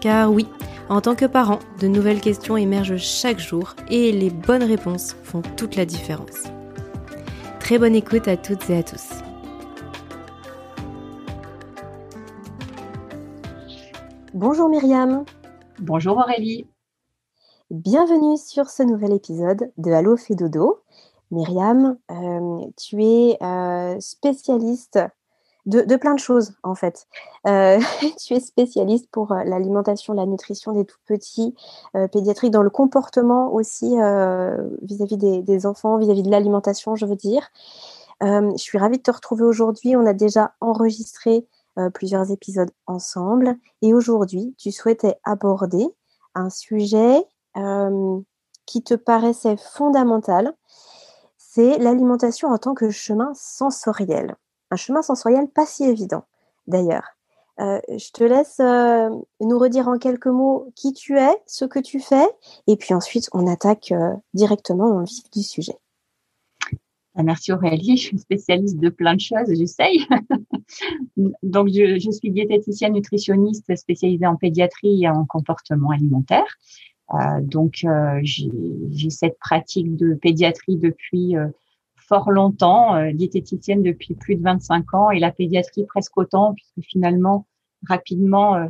Car oui, en tant que parent, de nouvelles questions émergent chaque jour et les bonnes réponses font toute la différence. Très bonne écoute à toutes et à tous. Bonjour Myriam. Bonjour Aurélie. Bienvenue sur ce nouvel épisode de Allo fait dodo. Myriam, euh, tu es euh, spécialiste de, plein de choses en fait. Euh, tu es spécialiste pour euh, l'alimentation, la nutrition des tout petits, euh, pédiatrique, dans le comportement aussi vis-à-vis des, enfants, vis-à-vis de l'alimentation, je veux dire. je suis ravie de te retrouver aujourd'hui. On a déjà enregistré plusieurs épisodes ensemble et aujourd'hui, tu souhaitais aborder un sujet qui te paraissait fondamental, c'est l'alimentation en tant que chemin sensoriel un chemin sensoriel pas si évident d'ailleurs. Euh, je te laisse euh, nous redire en quelques mots qui tu es, ce que tu fais, et puis ensuite on attaque euh, directement dans le vif du sujet. Ah, merci Aurélie, je suis spécialiste de plein de choses, j'essaye. donc je, je, suis diététicienne nutritionniste spécialisée en pédiatrie et en comportement alimentaire. donc j'ai cette pratique de pédiatrie depuis fort longtemps, euh, diététicienne depuis plus de 25 ans et la pédiatrie presque autant, puisque finalement, rapidement, euh,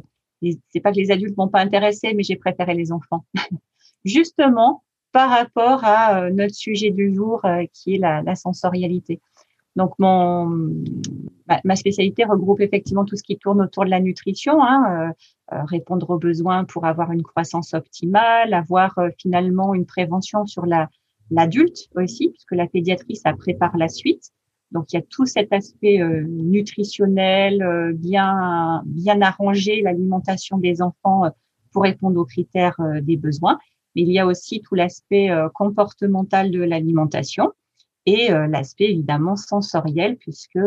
c'est pas que les adultes m'ont pas intéressé, mais j'ai préféré les enfants. Justement, par rapport à euh, notre sujet du jour, qui est la, la, sensorialité. Donc, mon, ma, spécialité regroupe effectivement tout ce qui tourne autour de la nutrition, hein, répondre aux besoins pour avoir une croissance optimale, avoir finalement une prévention sur la, l'adulte aussi, puisque la pédiatrie, ça prépare la suite. Donc il y a tout cet aspect euh, nutritionnel, euh, bien bien arrangé, l'alimentation des enfants euh, pour répondre aux critères des besoins. Mais il y a aussi tout l'aspect comportemental de l'alimentation et l'aspect évidemment sensoriel, puisque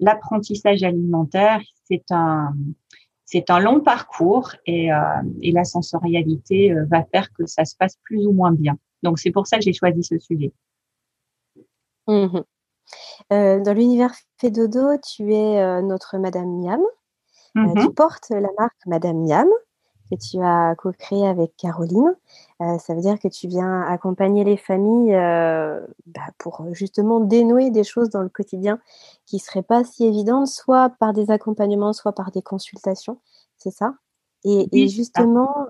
l'apprentissage alimentaire c'est un c'est un long parcours et, et la sensorialité va faire que ça se passe plus ou moins bien. Donc, c'est pour ça que j'ai choisi ce sujet. Mmh euh, dans l'univers Fédodo, tu es euh, notre Madame Miam. Euh, mmh tu portes la marque Madame Miam que tu as co-créée avec Caroline. ça veut dire que tu viens accompagner les familles bah, pour justement dénouer des choses dans le quotidien qui ne seraient pas si évidentes, soit par des accompagnements, soit par des consultations. C'est ça? Et, et, justement,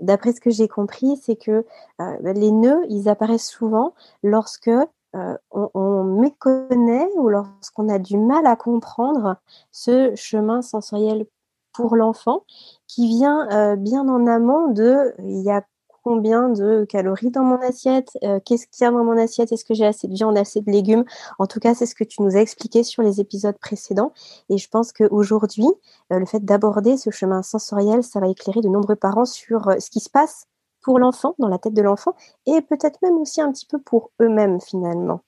d'après ce que j'ai compris, c'est que euh, les nœuds, ils apparaissent souvent lorsque euh, on, méconnaît ou lorsqu'on a du mal à comprendre ce chemin sensoriel pour l'enfant qui vient euh, bien en amont de combien de calories dans mon assiette, euh, qu'est-ce qu'il y a dans mon assiette, est-ce que j'ai assez de viande, assez de légumes? En tout cas, c'est ce que tu nous as expliqué sur les épisodes précédents. Et je pense qu'aujourd'hui, euh, le fait d'aborder ce chemin sensoriel, ça va éclairer de nombreux parents sur euh, ce qui se passe pour l'enfant, dans la tête de l'enfant, et peut-être même aussi un petit peu pour eux-mêmes finalement.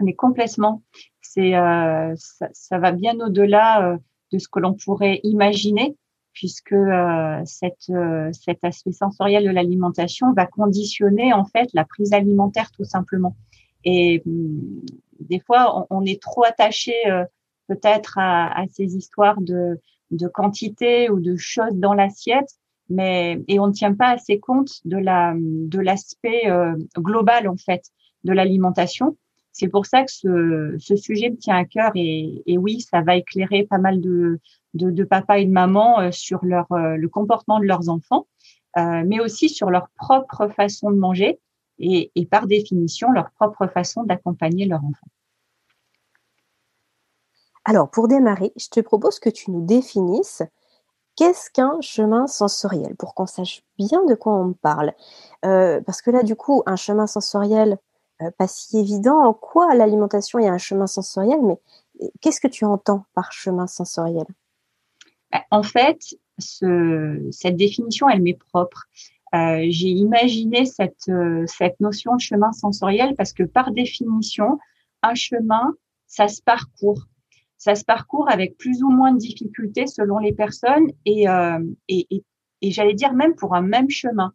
Mais complètement. C'est ça, ça, va bien au-delà de ce que l'on pourrait imaginer puisque euh, cette, euh, cet aspect sensoriel de l'alimentation va conditionner en fait la prise alimentaire tout simplement. Et hum, des fois, on, est trop attaché euh, peut-être à, à, ces histoires de, de quantité ou de choses dans l'assiette, mais et on ne tient pas assez compte de la de l'aspect global en fait de l'alimentation. C'est pour ça que ce, ce, sujet me tient à cœur et, et oui, ça va éclairer pas mal de, de, papa et de maman euh, sur euh, le comportement de leurs enfants, euh, mais aussi sur leur propre façon de manger. et, par définition leur propre façon d'accompagner leur enfant. Alors, pour démarrer, je te propose que tu nous définisses qu'est-ce qu'un chemin sensoriel pour qu'on sache bien de quoi on parle. Parce que là, du coup, un chemin sensoriel, pas si évident. En quoi l'alimentation est un chemin sensoriel Mais qu'est-ce que tu entends par chemin sensoriel? En fait, ce, cette définition, elle m'est propre. Euh, j'ai imaginé cette, cette notion de chemin sensoriel parce que par définition, un chemin, ça se parcourt ça se parcourt avec plus ou moins de difficultés selon les personnes et, euh, et, et, et j'allais dire même pour un même chemin.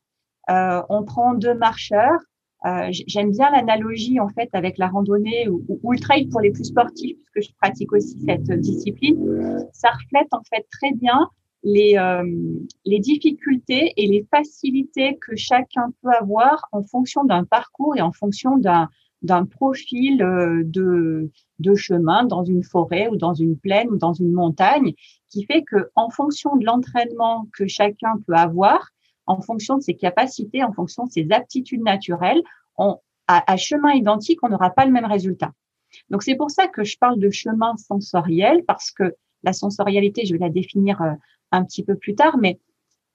Euh, on prend deux marcheurs. Euh, J'aime bien l'analogie en fait avec la randonnée ou, le trail pour les plus sportifs puisque je pratique aussi cette discipline. Ça reflète en fait très bien les, euh, les difficultés et les facilités que chacun peut avoir en fonction d'un parcours et en fonction d'un d'un profil euh, de, de chemin dans une forêt ou dans une plaine ou dans une montagne, qui fait que en fonction de l'entraînement que chacun peut avoir, en fonction de ses capacités, en fonction de ses aptitudes naturelles, on, à, à chemin identique, on n'aura pas le même résultat. Donc c'est pour ça que je parle de chemin sensoriel parce que la sensorialité, je vais la définir euh, un petit peu plus tard, mais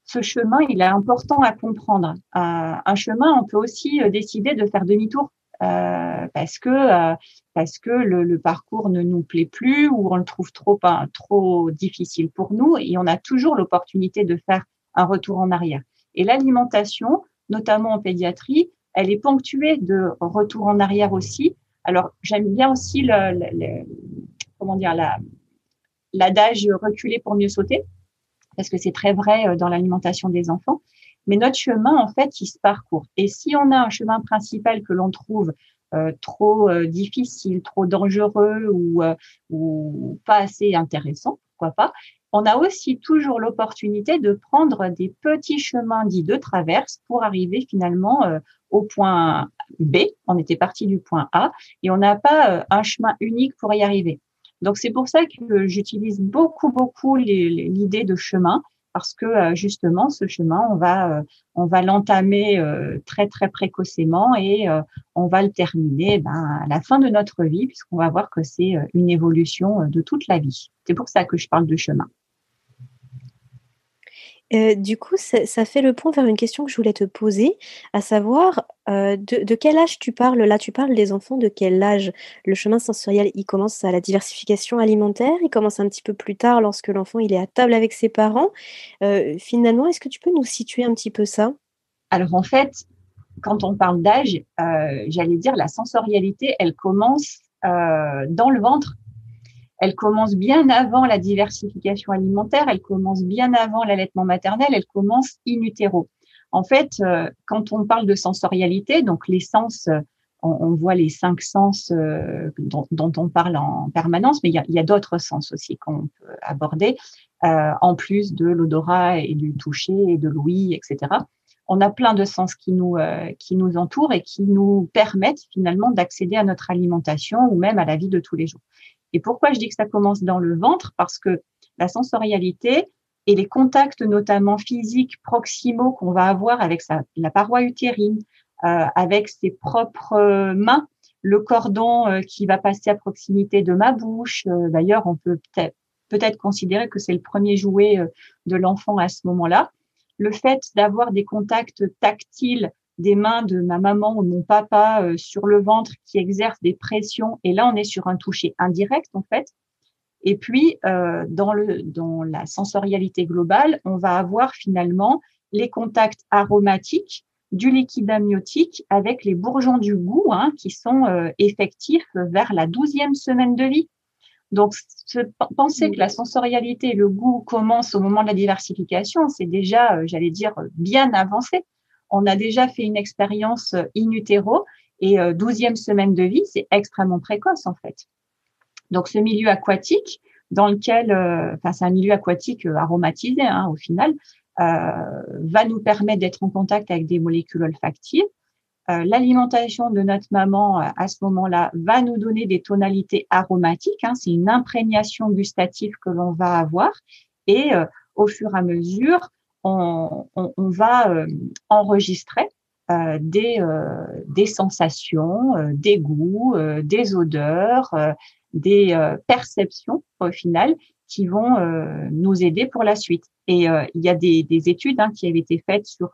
ce chemin, il est important à comprendre. Euh, un chemin, on peut aussi décider de faire demi-tour euh, parce que euh, parce que le, le, parcours ne nous plaît plus ou on le trouve trop trop difficile pour nous et on a toujours l'opportunité de faire un retour en arrière. Et l'alimentation, notamment en pédiatrie, elle est ponctuée de retour en arrière aussi. Alors j'aime bien aussi le, le, comment dire la l'adage reculer pour mieux sauter parce que c'est très vrai euh, dans l'alimentation des enfants mais notre chemin, en fait, il se parcourt. Et si on a un chemin principal que l'on trouve euh, trop euh, difficile, trop dangereux ou, ou pas assez intéressant, pourquoi pas, on a aussi toujours l'opportunité de prendre des petits chemins dits de traverse pour arriver finalement au point B. On était parti du point A et on n'a pas un chemin unique pour y arriver. Donc c'est pour ça que j'utilise beaucoup beaucoup l'idée de chemin parce que euh, justement ce chemin on va euh, on va l'entamer euh, très très précocement et on va le terminer ben, à la fin de notre vie puisqu'on va voir que c'est une évolution de toute la vie. C'est pour ça que je parle de chemin. Euh, du coup, ça, fait le point vers une question que je voulais te poser, à savoir euh, de, quel âge tu parles? Là, tu parles des enfants de quel âge? Le chemin sensoriel, il commence à la diversification alimentaire, il commence un petit peu plus tard lorsque l'enfant il est à table avec ses parents. Euh, finalement, est-ce que tu peux nous situer un petit peu ça? Alors en fait, quand on parle d'âge, j'allais dire la sensorialité, elle commence dans le ventre elle commence bien avant la diversification alimentaire, elle commence bien avant l'allaitement maternel, elle commence in utero. En fait, euh, quand on parle de sensorialité, donc les sens, euh, on, voit les cinq sens euh, dont, on parle en permanence, mais il y a, d'autres sens aussi qu'on peut aborder, en plus de l'odorat et du toucher et de l'ouïe, etc. On a plein de sens qui nous qui nous entourent et qui nous permettent finalement d'accéder à notre alimentation ou même à la vie de tous les jours. Et pourquoi je dis que ça commence dans le ventre? Parce que la sensorialité et les contacts notamment physiques proximaux qu'on va avoir avec sa, la paroi utérine, euh, avec ses propres mains, le cordon euh, qui va passer à proximité de ma bouche. Euh, d'ailleurs, on peut peut-être peut-être considérer que c'est le premier jouet euh, de l'enfant à ce moment-là. Le fait d'avoir des contacts tactiles des mains de ma maman ou de mon papa euh, sur le ventre qui exercent des pressions. Et là, on est sur un toucher indirect, en fait. Et puis, euh, dans, le, dans la sensorialité globale, on va avoir finalement les contacts aromatiques du liquide amniotique avec les bourgeons du goût hein, qui sont euh, effectifs vers la douzième semaine de vie. Donc, penser que la sensorialité et le goût commencent au moment de la diversification, c'est déjà, j'allais dire, bien avancé on a déjà fait une expérience euh, in utero et euh, douzième semaine de vie, c'est extrêmement précoce en fait. Donc ce milieu aquatique dans lequel, euh, enfin c'est un milieu aquatique aromatisé hein, au final, va nous permettre d'être en contact avec des molécules olfactives. L'alimentation de notre maman à ce moment-là va nous donner des tonalités aromatiques. Hein, c'est une imprégnation gustative que l'on va avoir et au fur et à mesure, on, va euh, enregistrer des, des sensations, des goûts, des odeurs, des perceptions au final qui vont nous aider pour la suite. Et il y a des, des études hein, qui avaient été faites sur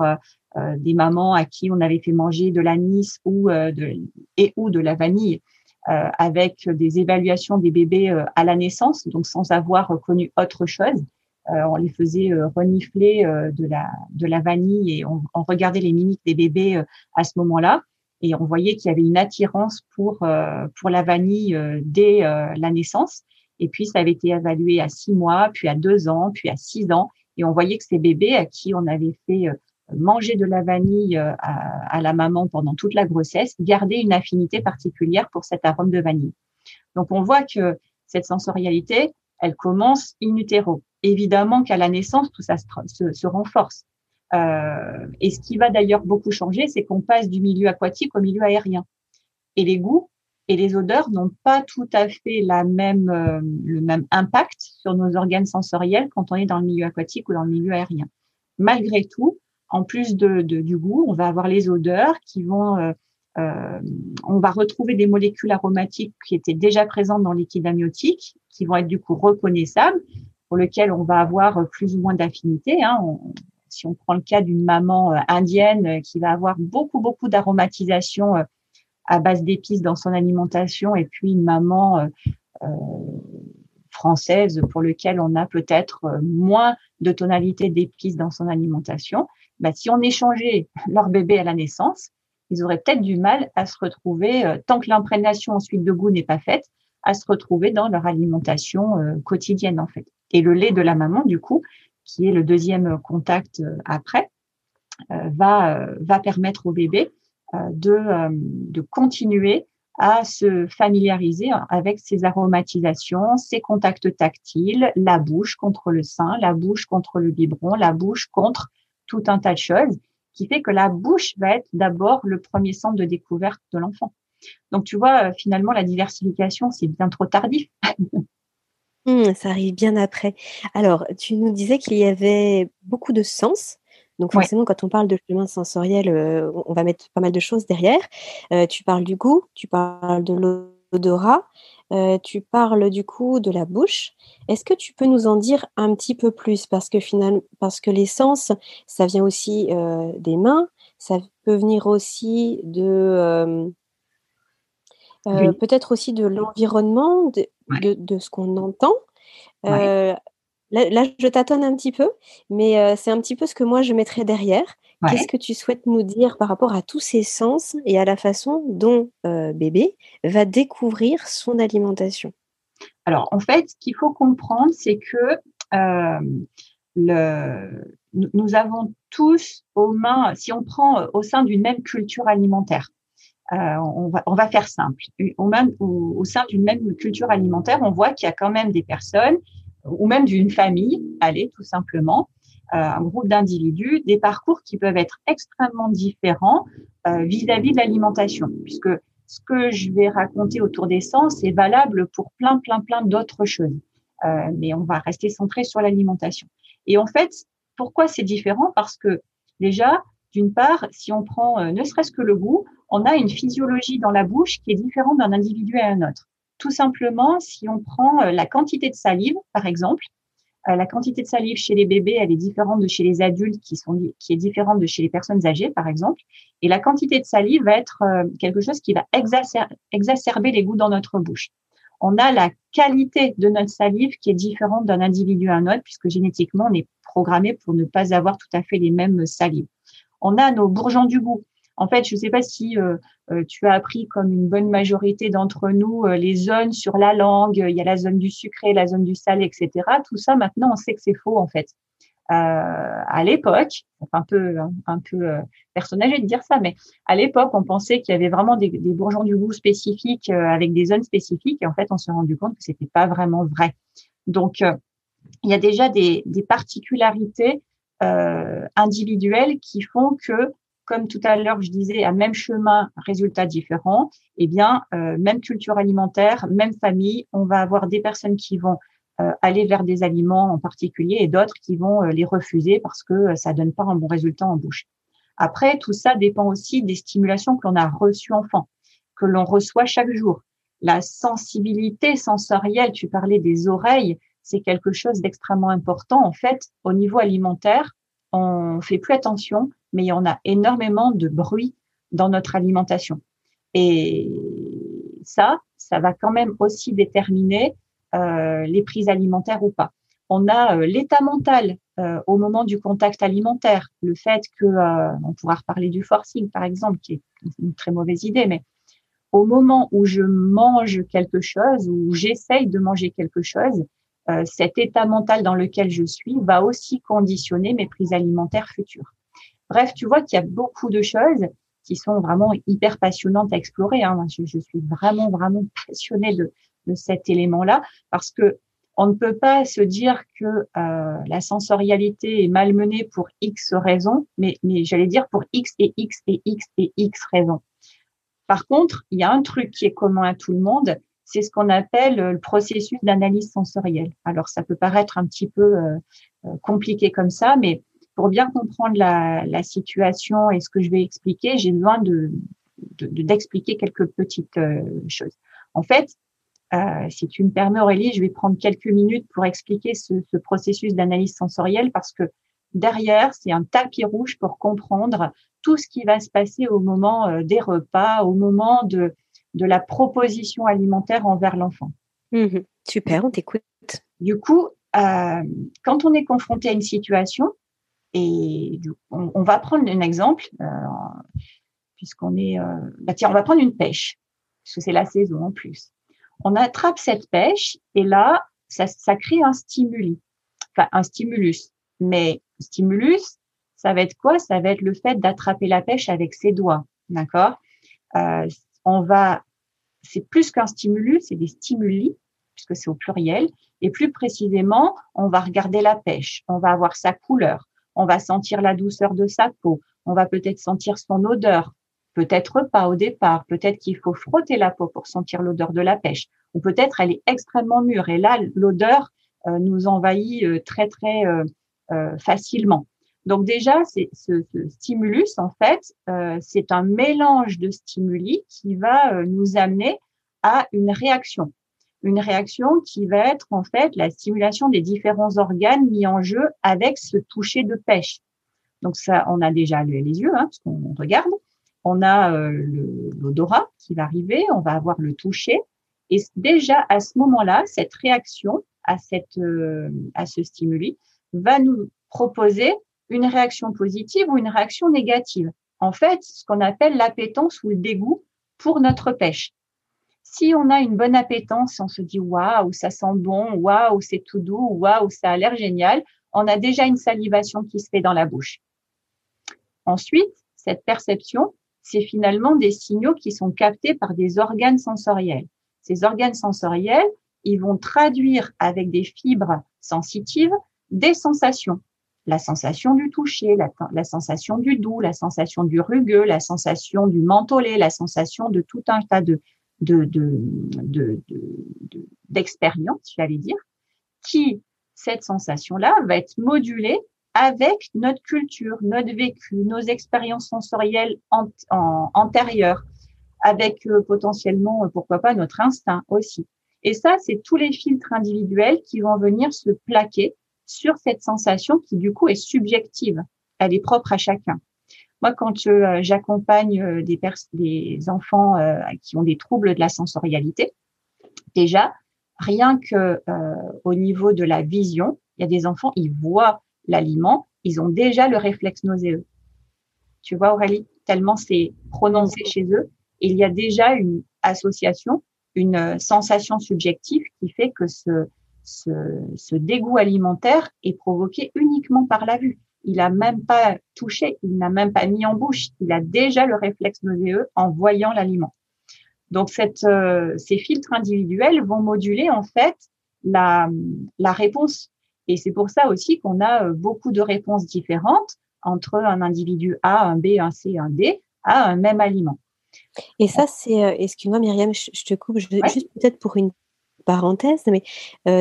des mamans à qui on avait fait manger de l'anis ou de, et ou de la vanille euh, avec des évaluations des bébés euh, à la naissance, donc sans avoir connu autre chose. Euh, on les faisait renifler de la de la vanille et on, regardait les mimiques des bébés à ce moment-là et on voyait qu'il y avait une attirance pour pour la vanille dès la naissance. Et puis ça avait été évalué à six mois, puis à deux ans, puis à six ans, et on voyait que ces bébés à qui on avait fait manger de la vanille euh, à, la maman pendant toute la grossesse, garder une affinité particulière pour cet arôme de vanille. Donc on voit que cette sensorialité, elle commence in utero. Évidemment qu'à la naissance, tout ça se, renforce. Euh, et ce qui va d'ailleurs beaucoup changer, c'est qu'on passe du milieu aquatique au milieu aérien. Et les goûts et les odeurs n'ont pas tout à fait la même, euh, le même impact sur nos organes sensoriels quand on est dans le milieu aquatique ou dans le milieu aérien. Malgré tout, en plus de, du goût, on va avoir les odeurs qui vont, euh, euh, on va retrouver des molécules aromatiques qui étaient déjà présentes dans le liquide amniotique, qui vont être du coup reconnaissables, pour lesquelles on va avoir plus ou moins d'affinité. Hein. si on prend le cas d'une maman euh, indienne qui va avoir beaucoup beaucoup d'aromatisation à base d'épices dans son alimentation, et puis une maman française pour lequel on a peut-être moins de tonalité d'épices dans son alimentation, bah, si on échangeait leur bébé à la naissance, ils auraient peut-être du mal à se retrouver, euh, tant que l'imprégnation ensuite de goût n'est pas faite, à se retrouver dans leur alimentation euh, quotidienne en fait. Et le lait de la maman, du coup, qui est le deuxième contact euh, après, va, va permettre au bébé de, de continuer à se familiariser avec ces aromatisations, ces contacts tactiles, la bouche contre le sein, la bouche contre le biberon, la bouche contre tout un tas de choses qui fait que la bouche va être d'abord le premier centre de découverte de l'enfant. Donc, tu vois, euh, finalement, la diversification, c'est bien trop tardif. Mmh, ça arrive bien après. Alors, tu nous disais qu'il y avait beaucoup de sens. Donc, forcément, quand on parle de chemin sensoriel, euh, on va mettre pas mal de choses derrière. Euh, tu parles du goût, tu parles de l'odorat, euh, tu parles du coup de la bouche. Est-ce que tu peux nous en dire un petit peu plus? Parce que finalement, parce que l'essence, ça vient aussi euh, des mains, ça peut venir aussi de euh, peut-être aussi de l'environnement, de, ce qu'on entend. Là, je tâtonne un petit peu, mais c'est un petit peu ce que moi je mettrais derrière. Qu'est-ce que tu souhaites nous dire par rapport à tous ces sens et à la façon dont bébé va découvrir son alimentation? Alors, en fait, ce qu'il faut comprendre, c'est que le, nous avons tous aux mains, si on prend au sein d'une même culture alimentaire, on, va, on, va, faire simple. Au, sein d'une même culture alimentaire, on voit qu'il y a quand même des personnes ou même d'une famille, allez, tout simplement, euh, un groupe d'individus, des parcours qui peuvent être extrêmement différents euh, vis-à-vis de l'alimentation, puisque ce que je vais raconter autour des sens est valable pour plein, plein, plein d'autres choses. Euh, mais on va rester centré sur l'alimentation. Et en fait, pourquoi c'est différent? Parce que déjà, d'une part, si on prend ne serait-ce que le goût, on a une physiologie dans la bouche qui est différente d'un individu à un autre. Tout simplement, si on prend euh, la quantité de salive, par exemple, euh, la quantité de salive chez les bébés, elle est différente de chez les adultes, qui, sont, qui est différente de chez les personnes âgées, par exemple. Et la quantité de salive va être euh, quelque chose qui va exacerber les goûts dans notre bouche. On a la qualité de notre salive qui est différente d'un individu à un autre, puisque génétiquement, on est programmé pour ne pas avoir tout à fait les mêmes salives. On a nos bourgeons du goût. En fait, je ne sais pas si euh, euh, tu as appris comme une bonne majorité d'entre nous euh, les zones sur la langue. Il y a la zone du sucré, la zone du salé, etc. Tout ça, maintenant, on sait que c'est faux en fait. à l'époque, un peu un peu personnagé de dire ça, mais à l'époque, on pensait qu'il y avait vraiment des, bourgeons du goût spécifiques avec des zones spécifiques, et en fait, on s'est rendu compte que c'était pas vraiment vrai. Donc, il y a déjà des, des particularités individuelles qui font que comme tout à l'heure je disais, à même chemin, résultat différent, eh bien, euh, même culture alimentaire, même famille, on va avoir des personnes qui vont euh, aller vers des aliments en particulier et d'autres qui vont euh, les refuser parce que ça donne pas un bon résultat en bouche. Après, tout ça dépend aussi des stimulations que l'on a reçues enfant, que l'on reçoit chaque jour. La sensibilité sensorielle, tu parlais des oreilles, c'est quelque chose d'extrêmement important. En fait, au niveau alimentaire, on fait plus attention, mais il y en a énormément de bruit dans notre alimentation. Et ça, ça va quand même aussi déterminer euh, les prises alimentaires ou pas. On a euh, l'état mental euh, au moment du contact alimentaire, le fait que, on pourra reparler du forcing par exemple, qui est une très mauvaise idée, mais au moment où je mange quelque chose, ou j'essaye de manger quelque chose, cet état mental dans lequel je suis va aussi conditionner mes prises alimentaires futures. Bref, tu vois qu'il y a beaucoup de choses qui sont vraiment hyper passionnantes à explorer. Hein. Je, je, suis vraiment, vraiment passionnée de, de cet élément-là parce que on ne peut pas se dire que euh, la sensorialité est malmenée pour X raisons, mais, mais j'allais dire pour X et X et X et X raisons. Par contre, il y a un truc qui est commun à tout le monde, c'est ce qu'on appelle le processus d'analyse sensorielle. Alors, ça peut paraître un petit peu euh, euh, compliqué comme ça, mais pour bien comprendre la, situation et ce que je vais expliquer, j'ai besoin de d'expliquer de, quelques petites choses. En fait, euh, si tu me permets, Aurélie, je vais prendre quelques minutes pour expliquer ce, ce processus d'analyse sensorielle parce que derrière, c'est un tapis rouge pour comprendre tout ce qui va se passer au moment euh, des repas, au moment de, de la proposition alimentaire envers l'enfant. Mmh super, on t'écoute. Du coup, euh, quand on est confronté à une situation, et on, on va prendre un exemple, euh, puisqu'on est, euh, bah tiens, on va prendre une pêche, parce que c'est la saison en plus on attrape cette pêche et là, ça, ça crée un stimuli, enfin un stimulus. Mais stimulus, ça va être quoi? Ça va être le fait d'attraper la pêche avec ses doigts, d'accord? Euh, On va, c'est plus qu'un stimulus, c'est des stimuli puisque c'est au pluriel. Et plus précisément, on va regarder la pêche, on va avoir sa couleur, on va sentir la douceur de sa peau, on va peut-être sentir son odeur, Peut-être pas au départ, peut-être qu'il faut frotter la peau pour sentir l'odeur de la pêche, ou peut-être elle est extrêmement mûre. Et là l'odeur euh, nous envahit euh, très très euh, facilement. Donc déjà, c'est ce, ce, stimulus en fait, c'est un mélange de stimuli qui va nous amener à une réaction, une réaction qui va être en fait la stimulation des différents organes mis en jeu avec ce toucher de pêche. Donc ça, on a déjà les, yeux, hein, parce qu'on regarde on a euh, l'odorat qui va arriver, on va avoir le toucher. Et déjà à ce moment-là, cette réaction à, cette, euh, à ce stimuli va nous proposer une réaction positive ou une réaction négative. En fait, ce qu'on appelle l'appétence ou le dégoût pour notre pêche. Si on a une bonne appétence, on se dit waouh, ça sent bon, waouh, c'est tout doux, waouh, ça a l'air génial, on a déjà une salivation qui se fait dans la bouche. Ensuite, cette perception, c'est finalement des signaux qui sont captés par des organes sensoriels. Ces organes sensoriels, ils vont traduire avec des fibres sensitives des sensations. La sensation du toucher, la, sensation du doux, la sensation du rugueux, la sensation du mentholé, la sensation de tout un tas de, d'expériences, j'allais dire, qui, cette sensation-là, va être modulée avec notre culture, notre vécu, nos expériences sensorielles antérieures, avec euh, potentiellement, euh, pourquoi pas, notre instinct aussi. Et ça, c'est tous les filtres individuels qui vont venir se plaquer sur cette sensation qui, du coup, est subjective. Elle est propre à chacun. Moi, quand euh, j'accompagne des, des enfants qui ont des troubles de la sensorialité, déjà, rien que au niveau de la vision, il y a des enfants, ils voient l'aliment, ils ont déjà le réflexe nauséeux. Tu vois, Aurélie, tellement c'est prononcé chez eux. il y a déjà une association, une euh, sensation subjective qui fait que ce, ce, ce dégoût alimentaire est provoqué uniquement par la vue. Il n'a même pas touché, il n'a même pas mis en bouche. Il a déjà le réflexe nauséeux en voyant l'aliment. Donc, cette, euh, ces filtres individuels vont moduler en fait la, la réponse et c'est pour ça aussi qu'on a euh, beaucoup de réponses différentes entre un individu A, un B, un C, un D à un même aliment. Et ça, c'est, euh, excuse-moi Myriam, je, te coupe, juste peut-être pour une parenthèse, mais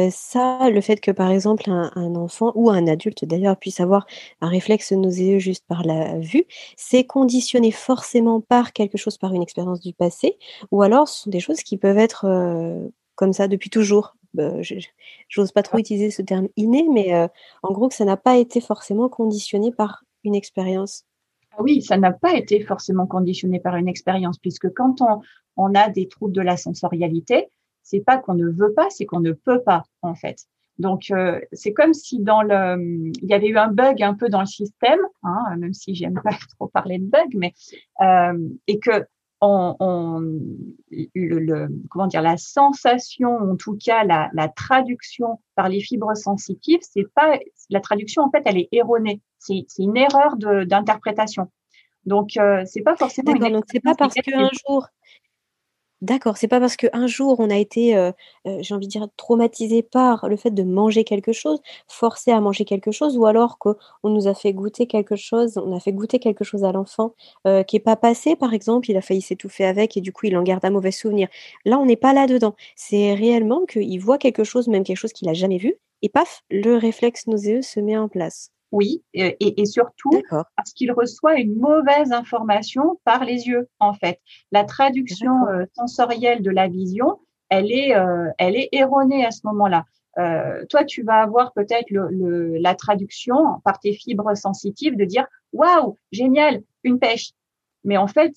ça, le fait que par exemple un, enfant ou un adulte d'ailleurs puisse avoir un réflexe nauséeux juste par la vue, c'est conditionné forcément par quelque chose, par une expérience du passé, ou alors ce sont des choses qui peuvent être comme ça depuis toujours. Bah, j'ose pas trop utiliser ce terme inné, mais en gros que ça n'a pas été forcément conditionné par une expérience. Ah oui, ça n'a pas été forcément conditionné par une expérience, puisque quand on, on a des troubles de la sensorialité, c'est pas qu'on ne veut pas, c'est qu'on ne peut pas en fait. Donc euh, c'est comme si dans le, il y avait eu un bug un peu dans le système, hein, même si j'aime pas trop parler de bug, mais euh, et que on, on le, comment dire la sensation, en tout cas la, la traduction par les fibres sensitives, c'est pas la traduction en fait elle est erronée, c'est une erreur d'interprétation. Donc euh, c'est pas forcément. D'accord, donc c'est pas parce qu'un jour D'accord, c'est pas parce qu'un jour on a été, euh, euh, j'ai envie de dire traumatisé par le fait de manger quelque chose, forcé à manger quelque chose ou alors qu'on nous a fait goûter quelque chose on a fait goûter quelque chose à l'enfant, euh, qui est pas passé par exemple, il a failli s'étouffer avec et du coup il en garde un mauvais souvenir. Là, on n'est pas là-dedans. C'est réellement qu'il voit quelque chose, même quelque chose qu'il a jamais vu et paf, le réflexe nauséeux se met en place. Oui, et, surtout parce qu'il reçoit une mauvaise information par les yeux, en fait. La traduction euh, sensorielle de la vision, elle est, euh, elle est erronée à ce moment-là. Euh, toi, tu vas avoir peut-être le, la traduction par tes fibres sensitives de dire waouh, génial, une pêche. Mais en fait,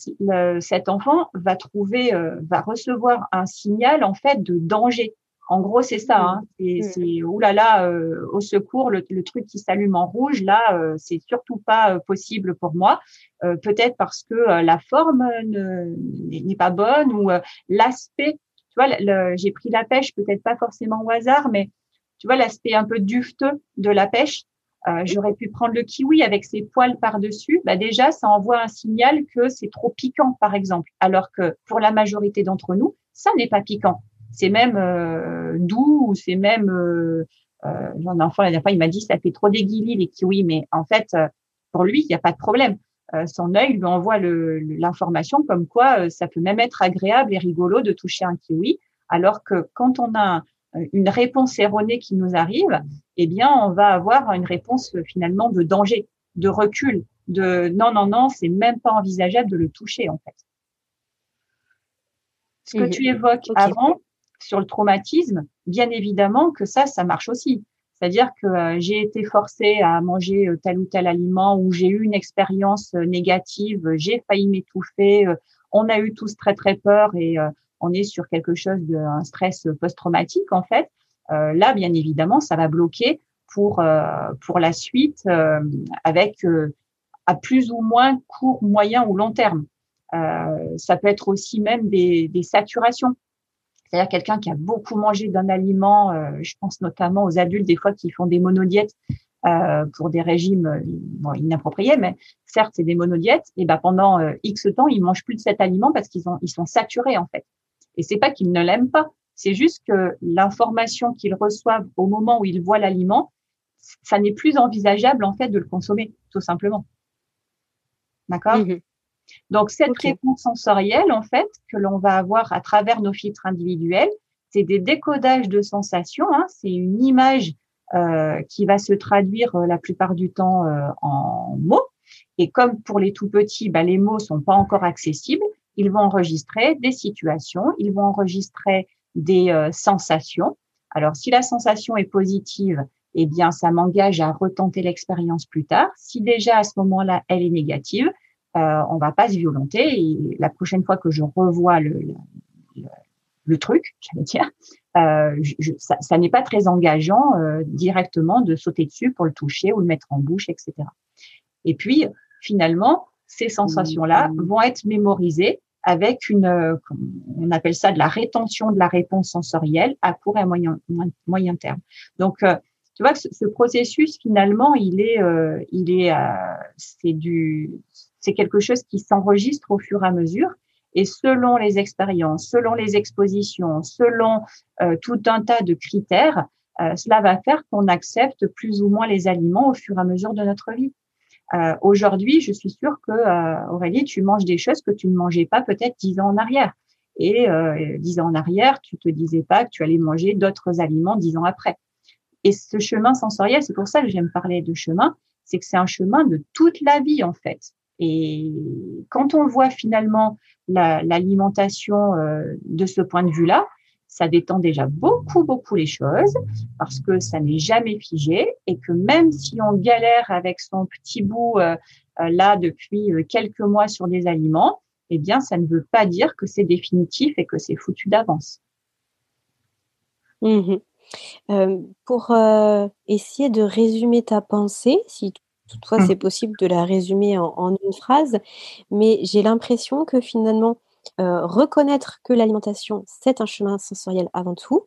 cet enfant va trouver, va recevoir un signal en fait de danger. En gros, c'est ça. Hein. C'est, mmh. oulala, euh, au secours, le, truc qui s'allume en rouge, là, euh, c'est surtout pas euh, possible pour moi. Euh, peut-être parce que la forme n'est pas bonne ou l'aspect. Tu vois, j'ai pris la pêche, peut-être pas forcément au hasard, mais tu vois l'aspect un peu dufteux de la pêche. j'aurais pu prendre le kiwi avec ses poils par-dessus. Bah déjà, ça envoie un signal que c'est trop piquant, par exemple. Alors que pour la majorité d'entre nous, ça n'est pas piquant c'est même euh, doux ou c'est même euh, euh, un enfant la dernière fois il m'a dit ça fait trop des guilis les kiwis. Mais en fait euh, pour lui il n'y a pas de problème. Son œil lui envoie l'information comme quoi ça peut même être agréable et rigolo de toucher un kiwi. Alors que quand on a une réponse erronée qui nous arrive eh bien on va avoir une réponse finalement de danger de recul de non non non c'est même pas envisageable de le toucher en fait ce que tu évoques avant, sur le traumatisme, bien évidemment que ça, ça marche aussi. C'est-à-dire que euh, j'ai été forcée à manger euh, tel ou tel aliment ou j'ai eu une expérience euh, négative, j'ai failli m'étouffer, on a eu tous très très peur et on est sur quelque chose d'un stress post-traumatique en fait. là, bien évidemment, ça va bloquer pour pour la suite avec à plus ou moins court, moyen ou long terme. ça peut être aussi même des, des saturations. C'est-à-dire quelqu'un qui a beaucoup mangé d'un aliment, euh, je pense notamment aux adultes des fois qui font des monodiètes euh, pour des régimes euh, inappropriés, mais certes c'est des monodiètes, et ben pendant X temps ils mangent plus de cet aliment parce qu'ils ont sont saturés en fait. Et c'est pas qu'ils ne l'aiment pas, c'est juste que l'information qu'ils reçoivent au moment où ils voient l'aliment, ça n'est plus envisageable en fait de le consommer tout simplement. D'accord? Mmh donc, cette réponse sensorielle, en fait, que l'on va avoir à travers nos filtres individuels, c'est des décodages de sensations. Hein, c'est une image euh, qui va se traduire euh, la plupart du temps euh, en mots. Et comme pour les tout petits, bah, les mots sont pas encore accessibles, ils vont enregistrer des situations, ils vont enregistrer des sensations. Alors, si la sensation est positive, eh bien, ça m'engage à retenter l'expérience plus tard. Si déjà à ce moment-là, elle est négative, euh, on va pas se violenter. Et la prochaine fois que je revois le, le, le truc, j'allais dire, euh, je, ça, ça n'est pas très engageant euh, directement de sauter dessus pour le toucher ou le mettre en bouche, etc. Et puis, finalement, ces sensations-là mmh. vont être mémorisées avec une, euh, on appelle ça de la rétention de la réponse sensorielle à court et à moyen, moyen terme. Donc, euh, tu vois que ce, processus finalement, il est, euh, il est, c'est du, c'est quelque chose qui s'enregistre au fur et à mesure. Et selon les expériences, selon les expositions, selon euh, tout un tas de critères, euh, cela va faire qu'on accepte plus ou moins les aliments au fur et à mesure de notre vie. Euh, Aujourd'hui, je suis sûre que Aurélie, tu manges des choses que tu ne mangeais pas peut-être dix ans en arrière. et dix ans en arrière, tu te disais pas que tu allais manger d'autres aliments dix ans après. Et ce chemin sensoriel, c'est pour ça que j'aime parler de chemin, c'est que c'est un chemin de toute la vie en fait. Et quand on voit finalement l'alimentation de ce point de vue-là, ça détend déjà beaucoup, beaucoup les choses parce que ça n'est jamais figé et que même si on galère avec son petit bout euh, euh, là depuis euh, quelques mois sur des aliments, eh bien, ça ne veut pas dire que c'est définitif et que c'est foutu d'avance. Mmh pour essayer de résumer ta pensée, si toutefois mmh. c'est possible de la résumer en une phrase, mais j'ai l'impression que finalement, euh, reconnaître que l'alimentation, c'est un chemin sensoriel avant tout,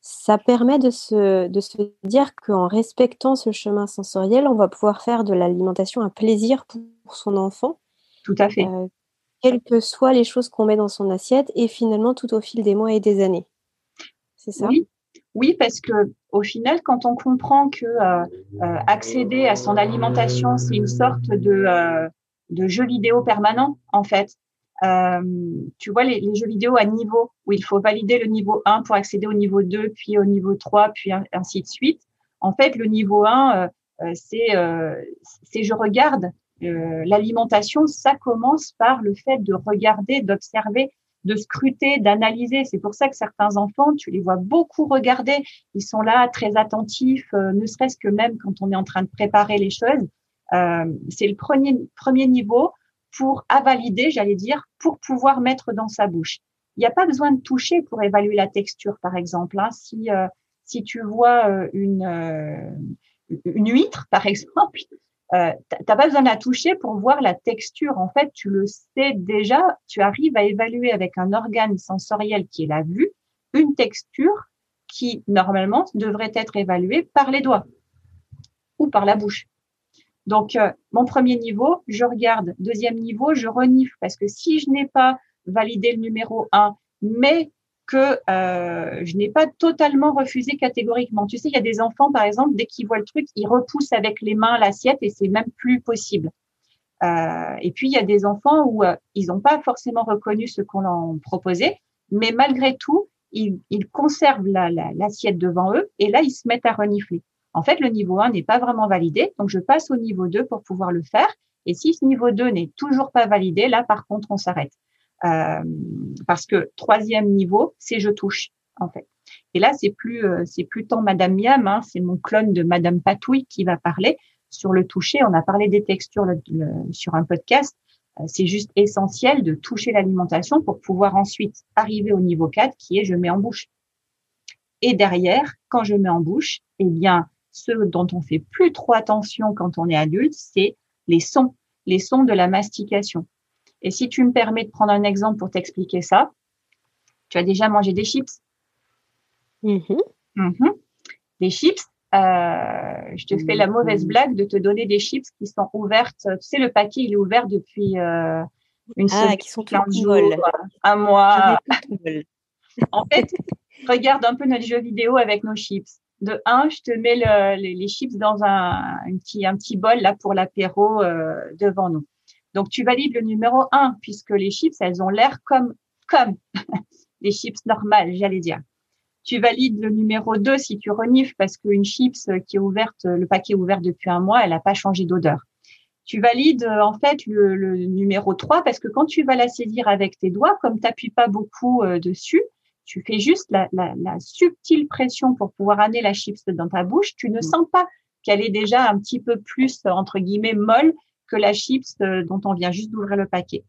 ça permet de se, de se dire qu'en respectant ce chemin sensoriel, on va pouvoir faire de l'alimentation un plaisir pour son enfant. Tout à fait. Euh, quelles que soient les choses qu'on met dans son assiette et finalement tout au fil des mois et des années. C'est ça? Oui. oui, parce que au final, quand on comprend que euh, accéder à son alimentation, c'est une sorte de, de jeu vidéo permanent, en fait. Euh, tu vois, les, les, jeux vidéo à niveau, où il faut valider le niveau 1 pour accéder au niveau 2, puis au niveau 3, puis ainsi de suite. En fait, le niveau 1, euh, euh, c'est euh, je regarde. Euh, l'alimentation, ça commence par le fait de regarder, d'observer, de scruter, d'analyser. C'est pour ça que certains enfants, tu les vois beaucoup regarder. Ils sont là très attentifs, ne serait-ce que même quand on est en train de préparer les choses. c'est le premier, premier niveau pour valider, j'allais dire, pour pouvoir mettre dans sa bouche. Il n'y a pas besoin de toucher pour évaluer la texture, par exemple. Hein. Si, euh, si tu vois euh, une, euh, une huître, par exemple, euh, t'as pas besoin de la toucher pour voir la texture. En fait, tu le sais déjà. Tu arrives à évaluer avec un organe sensoriel qui est la vue une texture qui normalement devrait être évaluée par les doigts ou par la bouche. Donc, euh, mon premier niveau, je regarde. Deuxième niveau, je renifle parce que si je n'ai pas validé le numéro 1, mais que euh, je n'ai pas totalement refusé catégoriquement. Tu sais, il y a des enfants, par exemple, dès qu'ils voient le truc, ils repoussent avec les mains l'assiette et c'est même plus possible. Euh, et puis, il y a des enfants où ils n'ont pas forcément reconnu ce qu'on leur proposait, mais malgré tout, ils conservent l'assiette devant eux et là, ils se mettent à renifler. En fait, le niveau 1 n'est pas vraiment validé, donc je passe au niveau 2 pour pouvoir le faire. Et si ce niveau 2 n'est toujours pas validé, là, par contre, on s'arrête. Euh, parce que troisième niveau, c'est je touche, en fait. Et là, c'est plus, euh, c'est plus tant Madame Miam, hein, c'est mon clone de Madame Patouille qui va parler sur le toucher. On a parlé des textures sur un podcast. Euh, c'est juste essentiel de toucher l'alimentation pour pouvoir ensuite arriver au niveau 4 qui est je mets en bouche. Et derrière, quand je mets en bouche, eh bien, ce dont on fait plus trop attention quand on est adulte, c'est les sons, les sons de la mastication. Et si tu me permets de prendre un exemple pour t'expliquer ça, tu as déjà mangé des chips. Mm-hmm. Mm-hmm. Des chips. Euh, je te fais la mauvaise blague de te donner des chips qui sont ouvertes. Tu sais, le paquet, il est ouvert depuis euh, une ah, semaine, qui sont 15 jours, un mois. en fait, regarde un peu notre jeu vidéo avec nos chips de un, je te mets les, chips dans un, petit, un petit bol là pour l'apéro euh, devant nous. Donc tu valides le numéro un puisque les chips elles ont l'air comme comme les chips normales, j'allais dire. Tu valides le numéro 2 si tu renifles parce qu'une chips qui est ouverte, le paquet est ouvert depuis un mois, elle n'a pas changé d'odeur. Tu valides euh, en fait le, le, numéro 3 parce que quand tu vas la saisir avec tes doigts, comme tu n'appuies pas beaucoup euh, dessus, tu fais juste la, subtile pression pour pouvoir amener la chips dans ta bouche, tu ne mm. sens pas qu'elle est déjà un petit peu plus, entre guillemets, molle que la chips euh, dont on vient juste d'ouvrir le paquet.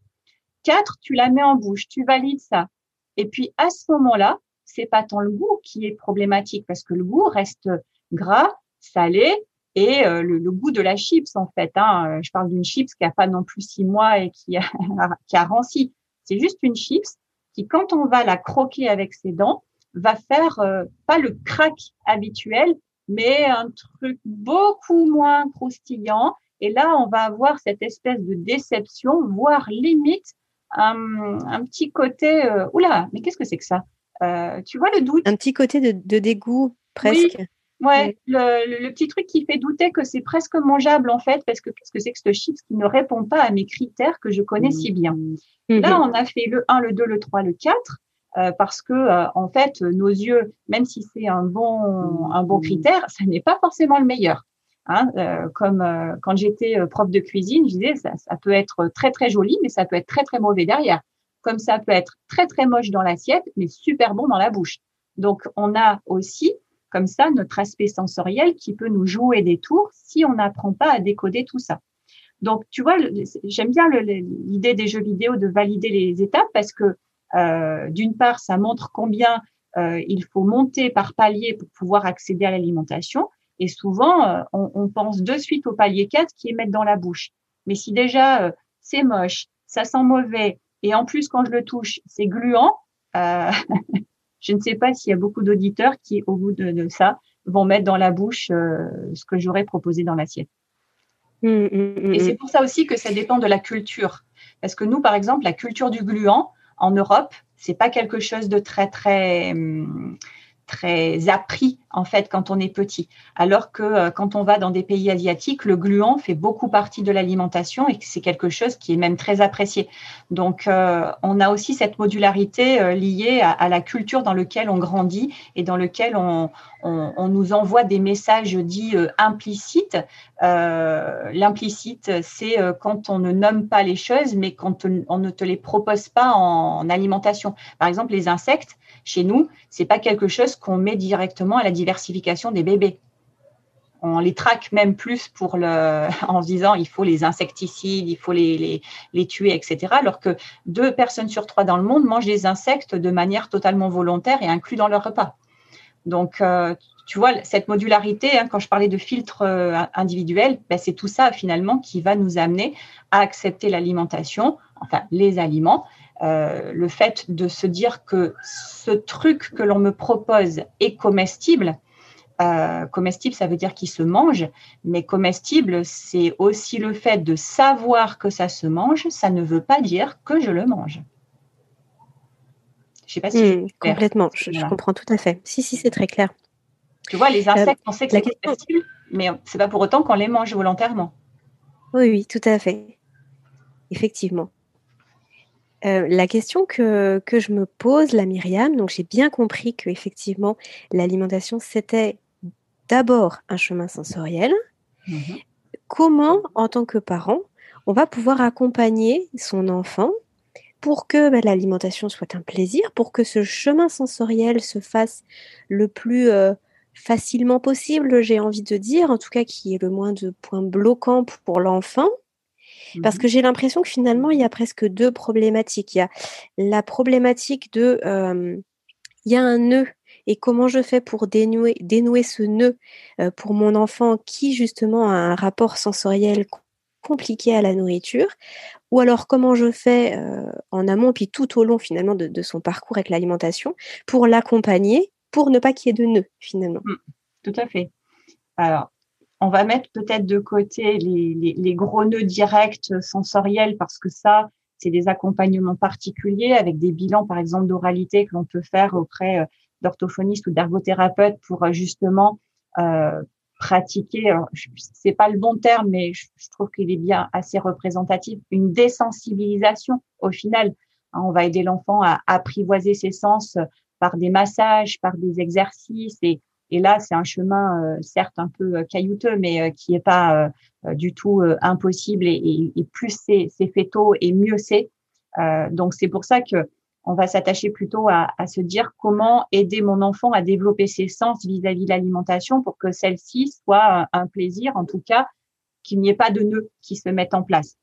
Quatre, tu la mets en bouche, tu valides ça. Et puis, à ce moment-là, c'est pas tant le goût qui est problématique parce que le goût reste gras, salé et euh, le, goût de la chips, en fait. Hein. Je parle d'une chips qui a pas non plus six mois et qui a, qui a ranci. C'est juste une chips qui, quand on va la croquer avec ses dents, va faire euh, pas le crack habituel, mais un truc beaucoup moins croustillant. Et là, on va avoir cette espèce de déception, voire limite un, un petit côté. Euh, oula, mais qu'est-ce que c'est que ça? Euh, Tu vois le doute? Un petit côté de, de dégoût presque. Ouais, le, petit truc qui fait douter que c'est presque mangeable en fait, parce que qu'est-ce que c'est que ce chips qui ne répond pas à mes critères que je connais si bien? Mm-hmm. Là, on a fait le 1, le 2, le 3, le 4, euh, parce que euh, en fait, nos yeux, même si c'est un bon, un bon critère, ça n'est pas forcément le meilleur. Hein, euh, comme quand j'étais prof de cuisine, je disais ça, ça peut être très très joli, mais ça peut être très très mauvais derrière. Comme ça peut être très très moche dans l'assiette, mais super bon dans la bouche. Donc, on a aussi comme ça notre aspect sensoriel qui peut nous jouer des tours si on n'apprend pas à décoder tout ça. Donc, tu vois, j'aime bien l'idée des jeux vidéo de valider les étapes parce que euh, d'une part, ça montre combien euh, il faut monter par palier pour pouvoir accéder à l'alimentation. Et souvent, euh, on, on, pense de suite au palier 4 qui est mettre dans la bouche. Mais si déjà euh, c'est moche, ça sent mauvais, et en plus quand je le touche, c'est gluant, Je ne sais pas s'il y a beaucoup d'auditeurs qui, au bout de, ça, vont mettre dans la bouche euh, ce que j'aurais proposé dans l'assiette. Mmh, mmh, mmh, Et c'est pour ça aussi que ça dépend de la culture. Parce que nous, par exemple, la culture du gluant en Europe, c'est pas quelque chose de très très très appris en fait quand on est petit. Alors que euh, quand on va dans des pays asiatiques, le gluant fait beaucoup partie de l'alimentation et c'est quelque chose qui est même très apprécié. Donc euh, on a aussi cette modularité euh, liée à, la culture dans laquelle on grandit et dans lequel on, on, nous envoie des messages dits implicites. L'implicite, c'est quand on ne nomme pas les choses, mais quand on ne te les propose pas en alimentation. Par exemple, les insectes, chez nous, c'est pas quelque chose qu'on met directement à la diversification des bébés. On les traque même plus pour le, en se disant il faut les insecticides, il faut les, tuer, etc. Alors que deux personnes sur trois dans le monde mangent des insectes de manière totalement volontaire et inclus dans leur repas. Donc, euh, tu vois, cette modularité, hein, quand je parlais de filtre euh, individuel, ben, c'est tout ça finalement qui va nous amener à accepter l'alimentation, enfin les aliments, euh, le fait de se dire que ce truc que l'on me propose est comestible. Euh, comestible, ça veut dire qu'il se mange, mais comestible, c'est aussi le fait de savoir que ça se mange, ça ne veut pas dire que je le mange. Je sais pas si hmm, complètement, je, comprends tout à fait. Si, si, c'est très clair. Tu vois, les insectes, euh, on sait que c'est comestible, mais c'est pas pour autant qu'on les mange volontairement. Oui, oui, tout à fait. Effectivement. Euh, la question que, que, je me pose, la Myriam, donc j'ai bien compris que effectivement l'alimentation c'était d'abord un chemin sensoriel. Mmh Comment, en tant que parent, on va pouvoir accompagner son enfant pour que bah, l'alimentation soit un plaisir, pour que ce chemin sensoriel se fasse le plus euh, facilement possible, j'ai envie de dire, en tout cas qui est le moins de points bloquants pour l'enfant? Parce mmh que j'ai l'impression que finalement, il y a presque deux problématiques. Il y a la problématique de, il y a un nœud et comment je fais pour dénouer, dénouer ce nœud pour mon enfant qui justement a un rapport sensoriel compliqué à la nourriture, ou alors comment je fais en amont, puis tout au long finalement de, de son parcours avec l'alimentation, pour l'accompagner, pour ne pas qu'il y ait de nœud finalement? Mmh, tout à fait. Alors, on va mettre peut-être de côté les, gros nœuds directs sensoriels parce que ça, c'est des accompagnements particuliers avec des bilans, par exemple, d'oralité que l'on peut faire auprès euh, d'orthophonistes ou d'ergothérapeutes pour euh, justement euh, pratiquer, c'est pas le bon terme, mais je, trouve qu'il est bien assez représentatif, une désensibilisation au final. Hein, on va aider l'enfant à apprivoiser ses sens par des massages, par des exercices et et là, c'est un chemin, euh, certes un peu euh, caillouteux, mais euh, qui n'est pas du tout impossible. Et, plus c'est fait tôt, et mieux c'est. donc c'est pour ça que on va s'attacher plutôt à, se dire comment aider mon enfant à développer ses sens vis-à-vis de l'alimentation pour que celle-ci soit un, plaisir, en tout cas, qu'il n'y ait pas de nœuds qui se mettent en place.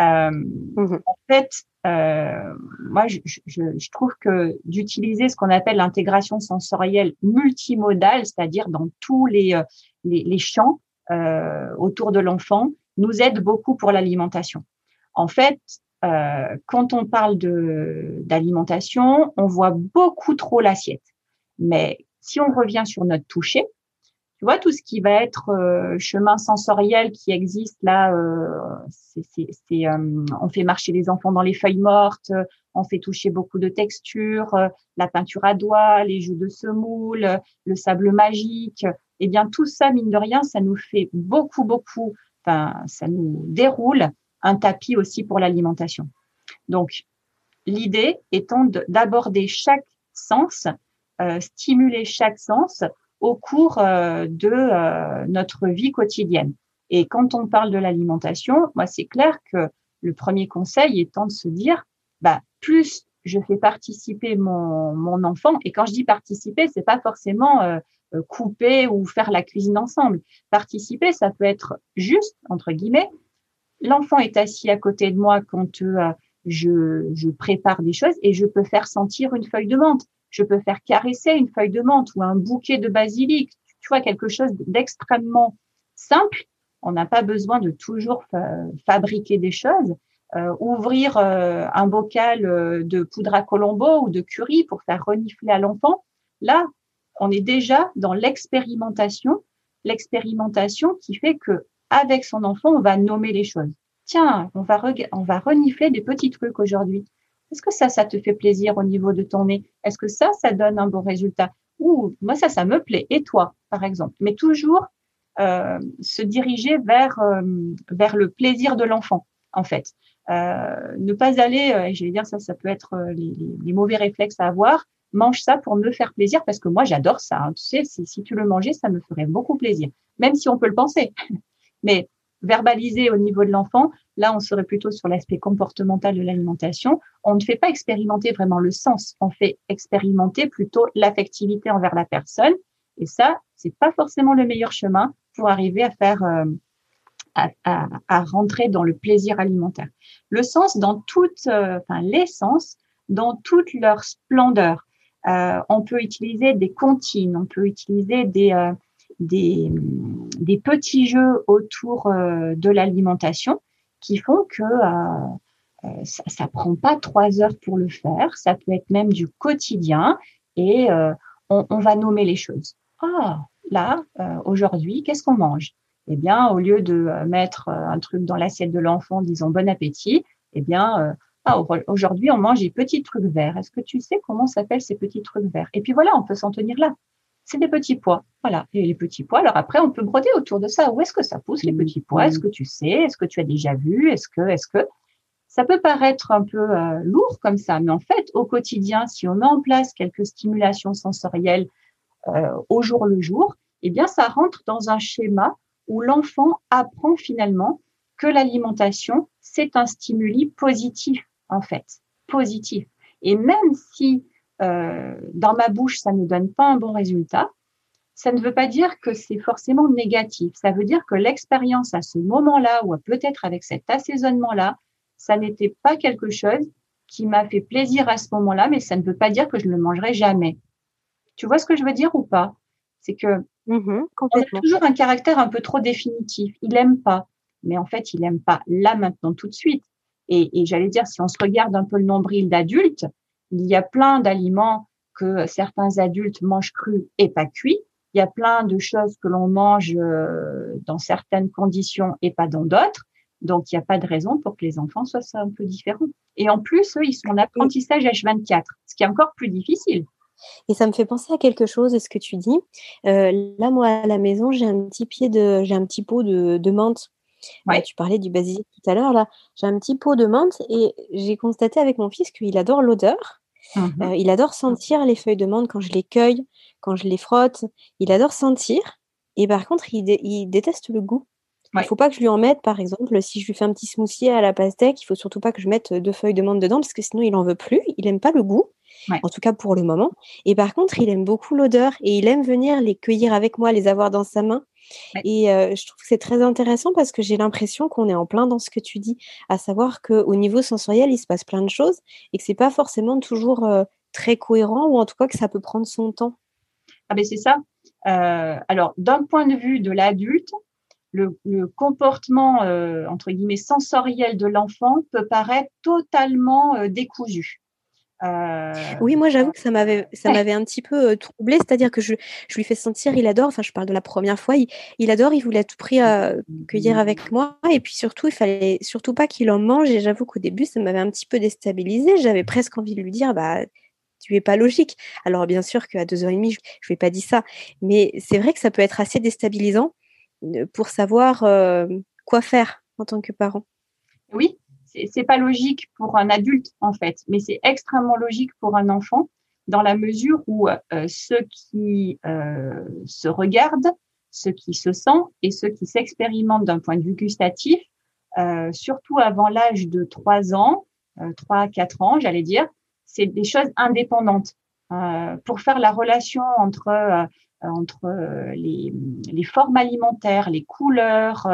Mmh en fait, euh, moi, je, je, je, trouve que d'utiliser ce qu'on appelle l'intégration sensorielle multimodale, c'est-à-dire dans tous les, euh, les, les champs euh, autour de l'enfant, nous aide beaucoup pour l'alimentation. En fait, euh, quand on parle d'alimentation, on voit beaucoup trop l'assiette. Mais si on revient sur notre toucher, tu vois, tout ce qui va être euh, chemin sensoriel qui existe là, euh, c'est, euh, on fait marcher les enfants dans les feuilles mortes, on fait toucher beaucoup de textures, la peinture à doigts, les joues de semoule, le sable magique. eh bien tout ça, mine de rien, ça nous fait beaucoup, beaucoup, enfin, ça nous déroule un tapis aussi pour l'alimentation. Donc, l'idée étant d'aborder chaque sens, euh, stimuler chaque sens au cours euh, de euh, notre vie quotidienne. Et quand on parle de l'alimentation, moi, c'est clair que le premier conseil étant de se dire, bah, plus je fais participer mon, mon enfant, et quand je dis participer, c'est pas forcément euh, couper ou faire la cuisine ensemble. Participer, ça peut être juste, entre guillemets, l'enfant est assis à côté de moi quand euh, je, je prépare des choses et je peux faire sentir une feuille de menthe je peux faire caresser une feuille de menthe ou un bouquet de basilic, tu vois, quelque chose d'extrêmement simple. On n'a pas besoin de toujours fabriquer des choses. Euh, ouvrir euh, un bocal euh, de poudre à colombo ou de curry pour faire renifler à l'enfant. Là, on est déjà dans l'expérimentation, l'expérimentation qui fait que avec son enfant, on va nommer les choses. Tiens, on va, on va renifler des petits trucs aujourd'hui. Est-ce que ça, ça te fait plaisir au niveau de ton nez? Est-ce que ça, ça donne un bon résultat? Ou moi, ça, ça me plaît. Et toi, par exemple? Mais toujours euh, se diriger vers euh, vers le plaisir de l'enfant, en fait. Euh, ne pas aller, euh, je vais dire ça, ça peut être les, mauvais réflexes à avoir. Mange ça pour me faire plaisir parce que moi, j'adore ça. Hein. Tu sais, si tu le mangeais, ça me ferait beaucoup plaisir, même si on peut le penser. Mais verbaliser au niveau de l'enfant, là, on serait plutôt sur l'aspect comportemental de l'alimentation. On ne fait pas expérimenter vraiment le sens, on fait expérimenter plutôt l'affectivité envers la personne. Et ça, c'est pas forcément le meilleur chemin pour arriver à faire, euh, à, rentrer dans le plaisir alimentaire. Le sens dans toute, euh, enfin, les sens dans toute leur splendeur. Euh, on peut utiliser des comptines, on peut utiliser des, euh, petits jeux autour de l'alimentation qui font que euh, euh, ça, ça prend pas trois heures pour le faire. Ça peut être même du quotidien et on, on, va nommer les choses. Ah, là, aujourd'hui, qu'est-ce qu'on mange? Eh bien, au lieu de mettre un truc dans l'assiette de l'enfant, disons bon appétit, eh bien, ah, aujourd'hui, on mange des petits trucs verts. Est-ce que tu sais comment s'appellent ces petits trucs verts? Et puis voilà, on peut s'en tenir là c'est des petits pois. Voilà, et les petits pois. Alors après, on peut broder autour de ça. Où est-ce que ça pousse les petits pois? Est-ce que tu sais? Est-ce que tu as déjà vu? Est-ce que, est-ce que? Ça peut paraître un peu euh, lourd comme ça, mais en fait, au quotidien, si on met en place quelques stimulations sensorielles euh, au jour le jour, eh bien, ça rentre dans un schéma où l'enfant apprend finalement que l'alimentation, c'est un stimuli positif, en fait, positif. Et même si euh, dans ma bouche, ça ne donne pas un bon résultat, ça ne veut pas dire que c'est forcément négatif. Ça veut dire que l'expérience à ce moment-là, ou peut-être avec cet assaisonnement-là, ça n'était pas quelque chose qui m'a fait plaisir à ce moment-là, mais ça ne veut pas dire que je ne le mangerai jamais. Tu vois ce que je veux dire ou pas? C'est que mmh, on a toujours un caractère un peu trop définitif. Il aime pas, mais en fait, il aime pas là maintenant tout de suite. Et, et j'allais dire, si on se regarde un peu le nombril d'adulte, il y a plein d'aliments que certains adultes mangent crus et pas cuits. Il y a plein de choses que l'on mange euh, dans certaines conditions et pas dans d'autres. Donc, il n'y a pas de raison pour que les enfants soient un peu différents. Et en plus, eux, ils sont en apprentissage H24, ce qui est encore plus difficile. Et ça me fait penser à quelque chose, est-ce que tu dis? Euh, Là, moi, à la maison, j'ai un petit pied de, j'ai un petit pot de, de menthe. Ouais. tu parlais du basilic tout à l'heure. Là, j'ai un petit pot de menthe et j'ai constaté avec mon fils qu'il adore l'odeur. Mmh euh, il adore sentir les feuilles de menthe quand je les cueille, quand je les frotte. Il adore sentir. Et par contre, il, dé il déteste le goût. Il ne faut pas que je lui en mette, par exemple, si je lui fais un petit smoothie à la pastèque, il faut surtout pas que je mette deux feuilles de menthe dedans parce que sinon il en veut plus. Il aime pas le goût, ouais. en tout cas pour le moment. Et par contre, il aime beaucoup l'odeur et il aime venir les cueillir avec moi, les avoir dans sa main. Ouais. Et euh, je trouve que c'est très intéressant parce que j'ai l'impression qu'on est en plein dans ce que tu dis, à savoir qu'au niveau sensoriel, il se passe plein de choses et que c'est pas forcément toujours euh, très cohérent ou en tout cas que ça peut prendre son temps. Ah ben c'est ça. Euh, alors d'un point de vue de l'adulte, le, le, comportement entre guillemets sensoriel de l'enfant peut paraître totalement décousu. Euh... Oui, moi j'avoue que ça m'avait ça m'avait un petit peu euh, troublé, c'est-à-dire que je, je lui fais sentir, il adore, enfin je parle de la première fois, il, il adore, il voulait à tout prix euh, cueillir avec moi, et puis surtout il fallait surtout pas qu'il en mange, et j'avoue qu'au début ça m'avait un petit peu déstabilisé, j'avais presque envie de lui dire bah qui n'est pas logique. Alors bien sûr qu'à 2h30, je ne vais pas dire ça, mais c'est vrai que ça peut être assez déstabilisant euh, pour savoir quoi faire en tant que parent. Oui, c'est pas logique pour un adulte en fait, mais c'est extrêmement logique pour un enfant dans la mesure où euh, ceux qui se regardent, ceux qui se sentent et ceux qui s'expérimentent d'un point de vue gustatif, surtout avant l'âge de 3 ans, 3 4 ans, j'allais dire, c'est des choses indépendantes. Euh, pour faire la relation entre euh, entre euh, les, formes alimentaires, les couleurs,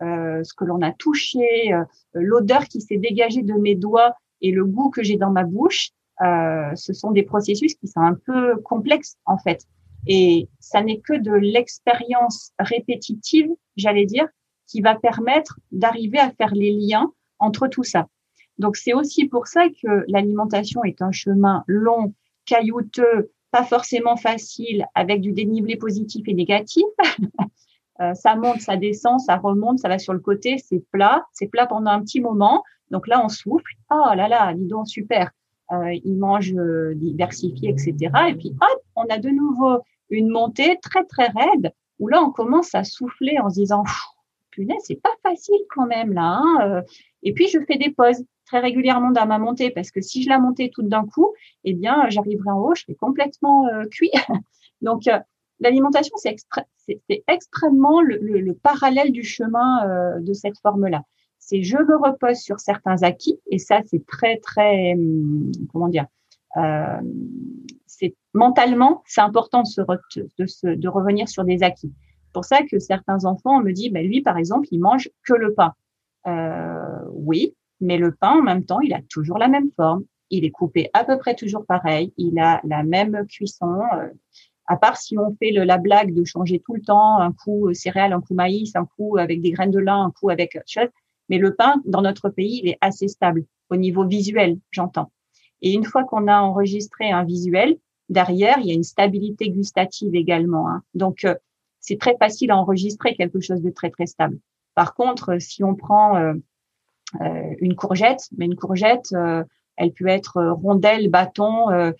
ce que l'on a touché, l'odeur qui s'est dégagée de mes doigts et le goût que j'ai dans ma bouche, ce sont des processus qui sont un peu complexes en fait. Et ça n'est que de l'expérience répétitive, j'allais dire, qui va permettre d'arriver à faire les liens entre tout ça. Donc c'est aussi pour ça que l'alimentation est un chemin long, caillouteux, pas forcément facile, avec du dénivelé positif et négatif. Euh, ça monte, ça descend, ça remonte, ça va sur le côté, c'est plat, c'est plat pendant un petit moment. Donc là, on souffle. Oh là là, dis donc, super. Euh, il mange euh, diversifié, etc. Et puis, hop, on a de nouveau une montée très, très raide, où là, on commence à souffler en se disant, punaise, c'est pas facile quand même là. Hein euh. et puis, je fais des pauses très régulièrement dans ma montée parce que si je la montais toute d'un coup, eh bien, j'arriverai en haut, je serai complètement euh, cuit. Donc, l'alimentation, c'est extrêmement le, parallèle du chemin euh, de cette forme-là. C'est je me repose sur certains acquis et ça, c'est très, très, hum, comment dire, c'est mentalement, c'est important de, se, de, se, de revenir sur des acquis. Pour ça que certains enfants me disent, ben lui, par exemple, il mange que le pain. Euh, oui, mais le pain, en même temps, il a toujours la même forme. Il est coupé à peu près toujours pareil. Il a la même cuisson. Euh, à part si on fait le, la blague de changer tout le temps, un coup céréales, un coup maïs, un coup avec des graines de lin, un coup avec chose. Mais le pain, dans notre pays, il est assez stable au niveau visuel, j'entends. Et une fois qu'on a enregistré un visuel, derrière, il y a une stabilité gustative également. Hein. Donc, euh, c'est très facile à enregistrer quelque chose de très, très stable. Par contre, si on prend euh, euh, une courgette, mais une courgette, euh, elle peut être rondelle, bâton, euh,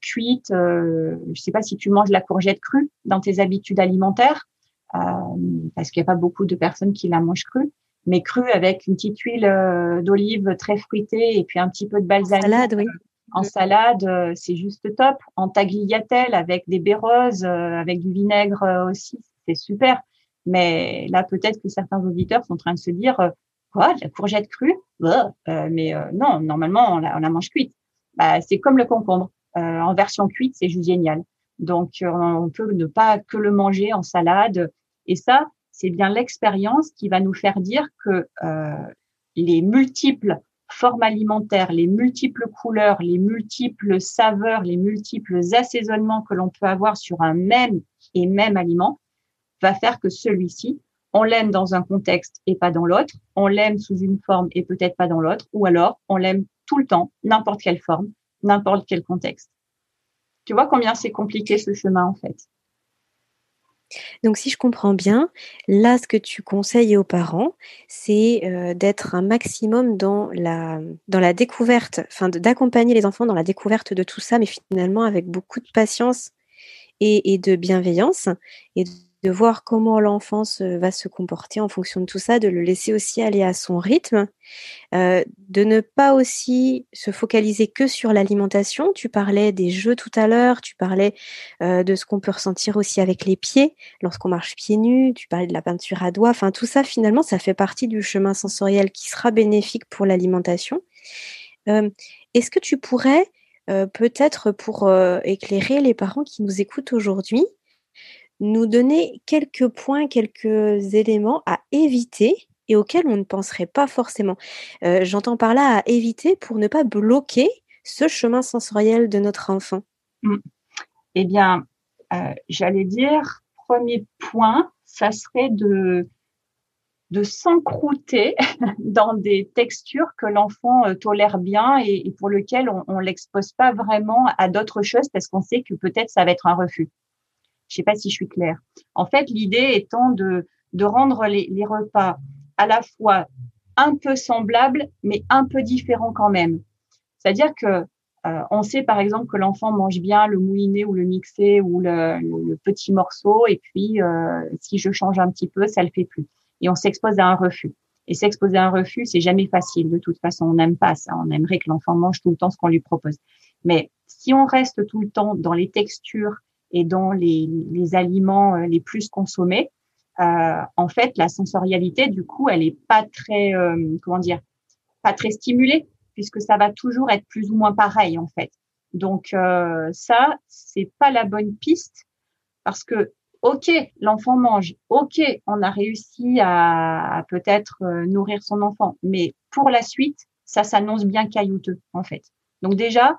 cuite. je ne sais pas si tu manges la courgette crue dans tes habitudes alimentaires, parce qu'il n'y a pas beaucoup de personnes qui la mangent crue, mais crue avec une petite huile d'olive très fruitée et puis un petit peu de balsamique. Salade, oui. En salade, c'est juste top. En tagliatelle avec des baies roses, avec du vinaigre aussi, c'est super. Mais là, peut-être que certains auditeurs sont en train de se dire, Quoi, la courgette crue? Euh, Mais euh, non, normalement, on la, on la mange cuite. Bah, c'est comme le concombre. Euh, en version cuite, c'est juste génial. Donc, on peut ne pas que le manger en salade. Et ça, c'est bien l'expérience qui va nous faire dire que les multiples formes alimentaires, les multiples couleurs, les multiples saveurs, les multiples assaisonnements que l'on peut avoir sur un même et même aliment va faire que celui-ci on l'aime dans un contexte et pas dans l'autre, on l'aime sous une forme et peut-être pas dans l'autre, ou alors on l'aime tout le temps, n'importe quelle forme, n'importe quel contexte. Tu vois combien c'est compliqué ce chemin en fait. Donc si je comprends bien, là ce que tu conseilles aux parents, c'est euh, d'être un maximum dans la, découverte, enfin d'accompagner les enfants dans la découverte de tout ça, mais finalement avec beaucoup de patience et, de bienveillance, et voir comment l'enfant va se comporter en fonction de tout ça, de le laisser aussi aller à son rythme, euh, de ne pas aussi se focaliser que sur l'alimentation. Tu parlais des jeux tout à l'heure, tu parlais euh, de ce qu'on peut ressentir aussi avec les pieds lorsqu'on marche pieds nus, tu parlais de la peinture à doigts, enfin tout ça finalement ça fait partie du chemin sensoriel qui sera bénéfique pour l'alimentation. Euh, est-ce que tu pourrais peut-être pour éclairer les parents qui nous écoutent aujourd'hui, nous donner quelques points, quelques éléments à éviter et auxquels on ne penserait pas forcément. Euh, j'entends par là à éviter pour ne pas bloquer ce chemin sensoriel de notre enfant. Mmh. Eh bien, euh, j'allais dire, premier point, ça serait de, de s'encrouter dans des textures que l'enfant euh, tolère bien et, pour lesquelles on ne l'expose pas vraiment à d'autres choses parce qu'on sait que peut-être ça va être un refus. Je sais pas si je suis claire. En fait, l'idée étant de, de rendre les, les, repas à la fois un peu semblables, mais un peu différents quand même. C'est-à-dire que Euh, on sait par exemple que l'enfant mange bien le mouliné ou le mixé ou le, petit morceau, et puis euh, si je change un petit peu, ça le fait plus. Et on s'expose à un refus. Et s'exposer à un refus, c'est jamais facile. De toute façon, on n'aime pas ça. On aimerait que l'enfant mange tout le temps ce qu'on lui propose. Mais si on reste tout le temps dans les textures et dans les, les aliments euh, les plus consommés, euh, en fait, la sensorialité, du coup, elle est pas très, euh, comment dire, pas très stimulée puisque ça va toujours être plus ou moins pareil en fait. Donc euh, ça, c'est pas la bonne piste parce que ok, l'enfant mange, ok, on a réussi à, peut-être euh, nourrir son enfant, mais pour la suite, ça s'annonce bien caillouteux en fait. Donc déjà,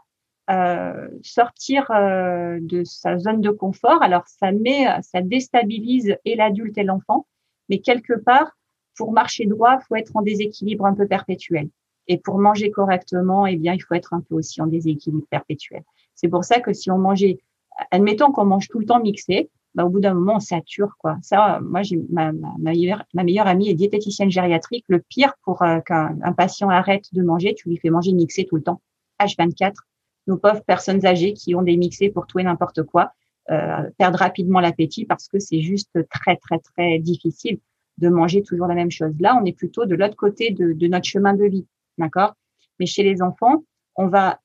euh, sortir euh, de sa zone de confort, alors ça met, ça déstabilise et l'adulte et l'enfant, mais quelque part, pour marcher droit, faut être en déséquilibre un peu perpétuel. Et pour manger correctement, eh bien, il faut être un peu aussi en déséquilibre perpétuel. C'est pour ça que si on mangeait, admettons qu'on mange tout le temps mixé, bah, au bout d'un moment, on sature, quoi. Ça, moi, j'ai ma, ma, meilleure, ma meilleure amie est diététicienne gériatrique. Le pire pour euh, qu'un patient arrête de manger, tu lui fais manger mixé tout le temps. H24. Nos pauvres personnes âgées qui ont des mixés pour tout et n'importe quoi, euh, perdent rapidement l'appétit parce que c'est juste très, très, très difficile de manger toujours la même chose. Là, on est plutôt de l'autre côté de, notre chemin de vie. D'accord? Mais chez les enfants, on va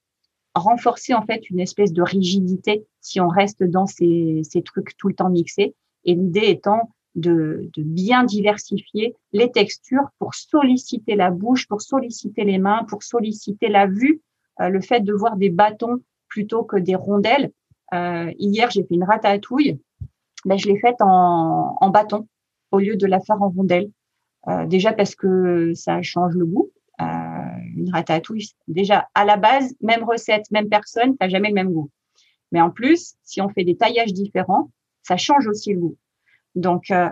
renforcer en fait une espèce de rigidité si on reste dans ces, trucs tout le temps mixés. Et l'idée étant de, bien diversifier les textures pour solliciter la bouche, pour solliciter les mains, pour solliciter la vue, le fait de voir des bâtons plutôt que des rondelles. Euh, hier, j'ai fait une ratatouille, mais je l'ai faite en, en, bâton au lieu de la faire en rondelle. Euh, déjà parce que ça change le goût, euh, une ratatouille, déjà à la base, même recette, même personne, t'as jamais le même goût. Mais en plus, si on fait des taillages différents, ça change aussi le goût. Donc, euh,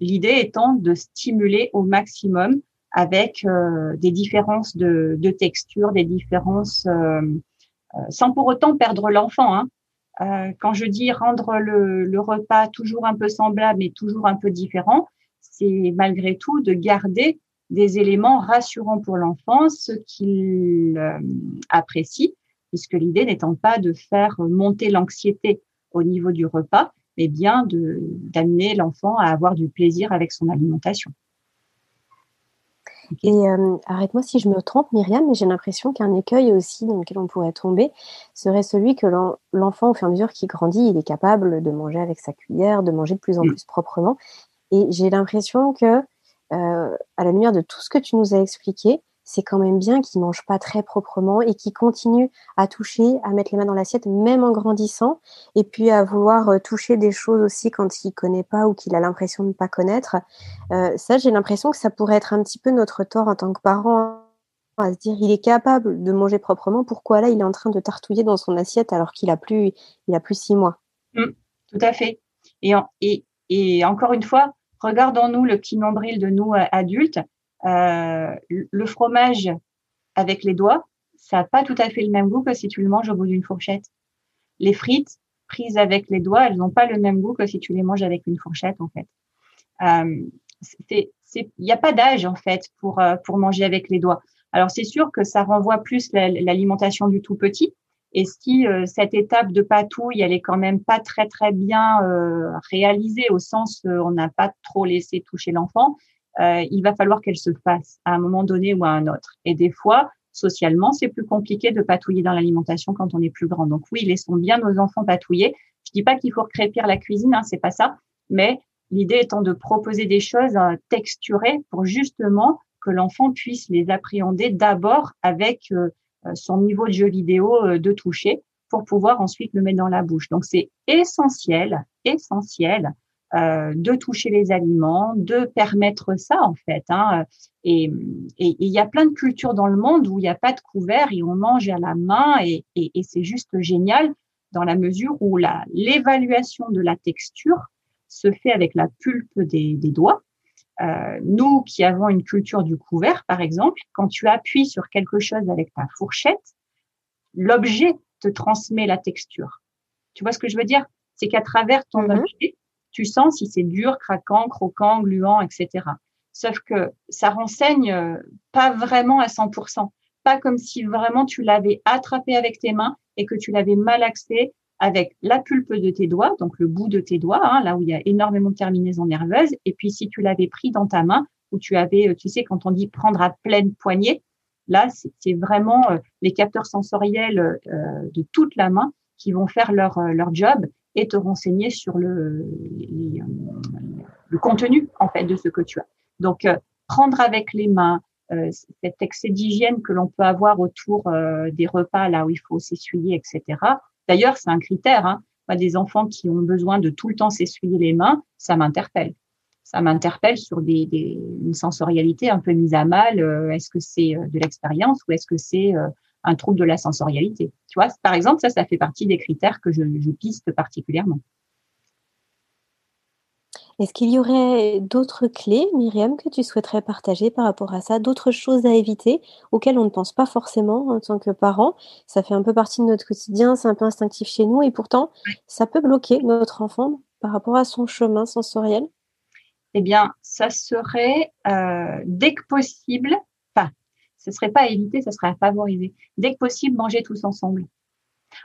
l'idée étant de stimuler au maximum avec euh, des différences de, texture, des différences, euh, sans pour autant perdre l'enfant. Hein. quand je dis rendre le, repas toujours un peu semblable mais toujours un peu différent, c'est malgré tout de garder des éléments rassurants pour l'enfant, ce qu'il euh, apprécie, puisque l'idée n'étant pas de faire monter l'anxiété au niveau du repas, mais bien d'amener l'enfant à avoir du plaisir avec son alimentation. Et euh, arrête-moi si je me trompe, Myriam, mais j'ai l'impression qu'un écueil aussi dans lequel on pourrait tomber serait celui que l'enfant, au fur et à mesure qu'il grandit, il est capable de manger avec sa cuillère, de manger de plus en mm. plus proprement. Et j'ai l'impression que euh, à la lumière de tout ce que tu nous as expliqué, c'est quand même bien qu'il mange pas très proprement et qu'il continue à toucher, à mettre les mains dans l'assiette, même en grandissant, et puis à vouloir euh, toucher des choses aussi quand il connaît pas ou qu'il a l'impression de ne pas connaître. Euh, ça, j'ai l'impression que ça pourrait être un petit peu notre tort en tant que parent à se dire il est capable de manger proprement. Pourquoi là il est en train de tartouiller dans son assiette alors qu'il a plus il a plus six mois? Mmh, tout à fait. Et, et, et encore une fois, Regardons-nous le petit nombril de nous euh, adultes. Euh, le fromage avec les doigts, ça n'a pas tout à fait le même goût que si tu le manges au bout d'une fourchette. Les frites prises avec les doigts, elles n'ont pas le même goût que si tu les manges avec une fourchette, en fait. Euh, il n'y a pas d'âge, en fait, pour, pour manger avec les doigts. Alors, c'est sûr que ça renvoie plus l'alimentation du tout petit. Et si euh, cette étape de patouille, elle est quand même pas très très bien euh, réalisée au sens où on n'a pas trop laissé toucher l'enfant, euh, il va falloir qu'elle se fasse à un moment donné ou à un autre. Et des fois, socialement, c'est plus compliqué de patouiller dans l'alimentation quand on est plus grand. Donc oui, laissons bien nos enfants patouiller. Je dis pas qu'il faut recrépir la cuisine, hein, c'est pas ça, mais l'idée étant de proposer des choses texturées pour justement que l'enfant puisse les appréhender d'abord avec euh, son niveau de jeu vidéo euh, de toucher pour pouvoir ensuite le mettre dans la bouche. Donc c'est essentiel, essentiel euh, de toucher les aliments, de permettre ça en fait. Hein. Et il y a plein de cultures dans le monde où il n'y a pas de couvert et on mange à la main et, et, et c'est juste génial dans la mesure où la l'évaluation de la texture se fait avec la pulpe des, des doigts euh, nous qui avons une culture du couvert, par exemple, quand tu appuies sur quelque chose avec ta fourchette, l'objet te transmet la texture. Tu vois ce que je veux dire? C'est qu'à travers ton mm-hmm. objet, tu sens si c'est dur, craquant, croquant, gluant, etc. Sauf que ça renseigne euh, pas vraiment à 100%. pas comme si vraiment tu l'avais attrapé avec tes mains et que tu l'avais malaxé avec la pulpe de tes doigts, donc le bout de tes doigts, hein, là où il y a énormément de terminaisons nerveuses. Et puis si tu l'avais pris dans ta main, où tu avais, euh, tu sais, quand on dit prendre à pleine poignée, là c'est vraiment euh, les capteurs sensoriels de toute la main qui vont faire leur, leur job et te renseigner sur le, le contenu en fait de ce que tu as. Donc prendre avec les mains, euh, cet excès d'hygiène que l'on peut avoir autour euh, des repas là où il faut s'essuyer, etc. D'ailleurs, c'est un critère. Hein. des enfants qui ont besoin de tout le temps s'essuyer les mains, ça m'interpelle. Ça m'interpelle sur des, des, une sensorialité un peu mise à mal. Euh, est-ce que c'est de l'expérience ou est-ce que c'est un trouble de la sensorialité. Tu vois, par exemple, ça, ça fait partie des critères que je, je piste particulièrement. Est-ce qu'il y aurait d'autres clés, Myriam, que tu souhaiterais partager par rapport à ça, d'autres choses à éviter auxquelles on ne pense pas forcément en tant que parent? Ça fait un peu partie de notre quotidien, c'est un peu instinctif chez nous et pourtant, ça peut bloquer notre enfant par rapport à son chemin sensoriel? Eh bien, ça serait euh, dès que possible, ce serait pas à éviter, ce serait à favoriser. Dès que possible, manger tous ensemble.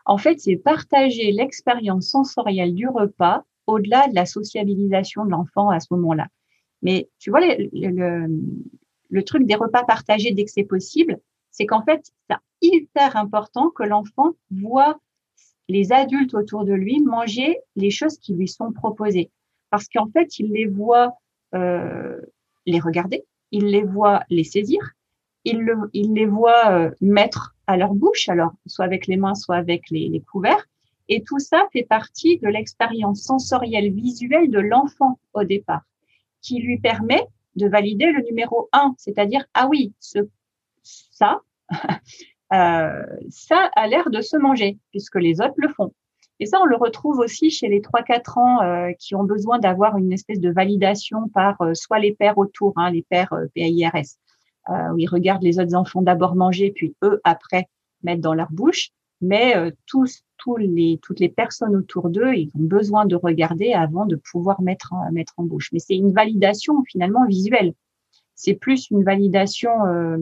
En fait, c'est partager l'expérience sensorielle du repas au-delà de la sociabilisation de l'enfant à ce moment-là. Mais tu vois, le, truc des repas partagés dès que c'est possible, c'est qu'en fait, c'est hyper important que l'enfant voit les adultes autour de lui manger les choses qui lui sont proposées. Parce qu'en fait, il les voit euh, les regarder, il les voit les saisir, il, les voit euh, mettre à leur bouche, alors soit avec les mains, soit avec les couverts, et tout ça fait partie de l'expérience sensorielle visuelle de l'enfant au départ, qui lui permet de valider le numéro 1, c'est-à-dire, ah oui, ce, ça, euh, ça a l'air de se manger, puisque les autres le font. Et ça, on le retrouve aussi chez les 3-4 ans euh, qui ont besoin d'avoir une espèce de validation par euh, soit les pères autour, hein, les pères PAIRS, où ils regardent les autres enfants d'abord manger, puis eux, après, mettre dans leur bouche. Mais tous les, toutes les personnes autour d'eux, ils ont besoin de regarder avant de pouvoir mettre, mettre en bouche. Mais c'est une validation finalement visuelle. C'est plus une validation, euh,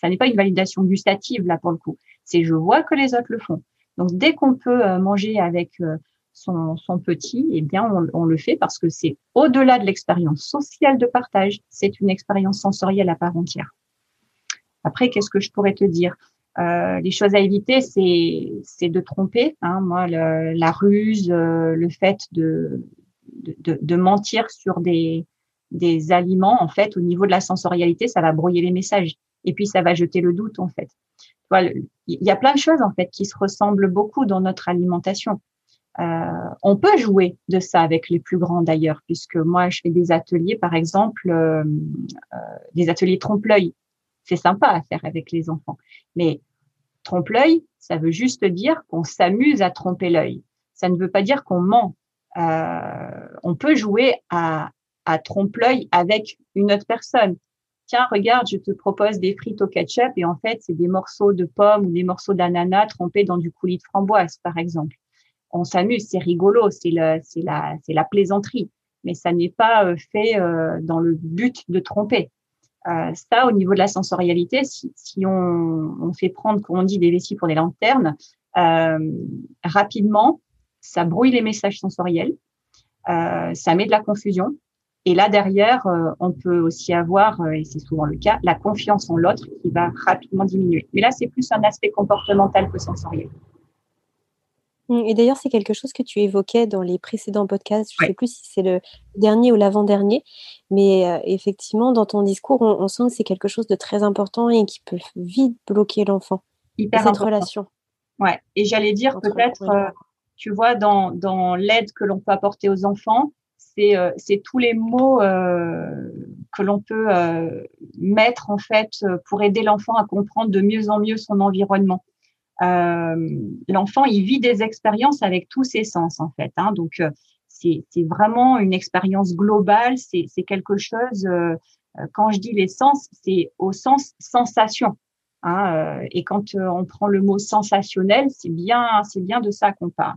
ça n'est pas une validation gustative là pour le coup. C'est je vois que les autres le font. Donc dès qu'on peut euh, manger avec euh, son, son, petit, eh bien on, le fait parce que c'est au-delà de l'expérience sociale de partage, c'est une expérience sensorielle à part entière. Après, qu'est-ce que je pourrais te dire? Euh, les choses à éviter, c'est de tromper. Hein. Moi, la ruse, euh, le fait de, de, de mentir sur des des aliments, en fait, au niveau de la sensorialité, ça va brouiller les messages. Et puis, ça va jeter le doute, en fait. Il y a plein de choses, en fait, qui se ressemblent beaucoup dans notre alimentation. Euh, on peut jouer de ça avec les plus grands, d'ailleurs, puisque moi, je fais des ateliers, par exemple, euh, euh des ateliers trompe-l'œil c'est sympa à faire avec les enfants. Mais trompe-l'œil, ça veut juste dire qu'on s'amuse à tromper l'œil. Ça ne veut pas dire qu'on ment. On peut jouer à, trompe-l'œil avec une autre personne. Tiens, regarde, je te propose des frites au ketchup et en fait, c'est des morceaux de pommes ou des morceaux d'ananas trempés dans du coulis de framboise, par exemple. On s'amuse, c'est rigolo, c'est la, c'est la, c'est la plaisanterie, mais ça n'est pas euh, fait euh, dans le but de tromper. Euh, ça, au niveau de la sensorialité, si, si on, on, fait prendre, comme on dit, des vessies pour des lanternes, euh, rapidement, ça brouille les messages sensoriels, euh, ça met de la confusion. Et là, derrière, on peut aussi avoir, et c'est souvent le cas, la confiance en l'autre qui va rapidement diminuer. Mais là, c'est plus un aspect comportemental que sensoriel. Mmh, et d'ailleurs, c'est quelque chose que tu évoquais dans les précédents podcasts. Je ne sais plus si c'est le dernier ou l'avant-dernier, mais euh, effectivement, dans ton discours, on, sent que c'est quelque chose de très important et qui peut vite bloquer l'enfant. Hyper cette relation. Ouais. Et j'allais dire peut-être, euh, tu vois, dans, dans l'aide que l'on peut apporter aux enfants, c'est euh, tous les mots que l'on peut mettre en fait pour aider l'enfant à comprendre de mieux en mieux son environnement. Euh, l'enfant, il vit des expériences avec tous ses sens, en fait. Hein. donc, euh, c'est vraiment une expérience globale. C'est quelque chose, euh, quand je dis les sens, c'est au sens sensation. Hein, et quand on prend le mot sensationnel, c'est bien, c'est bien de ça qu'on parle.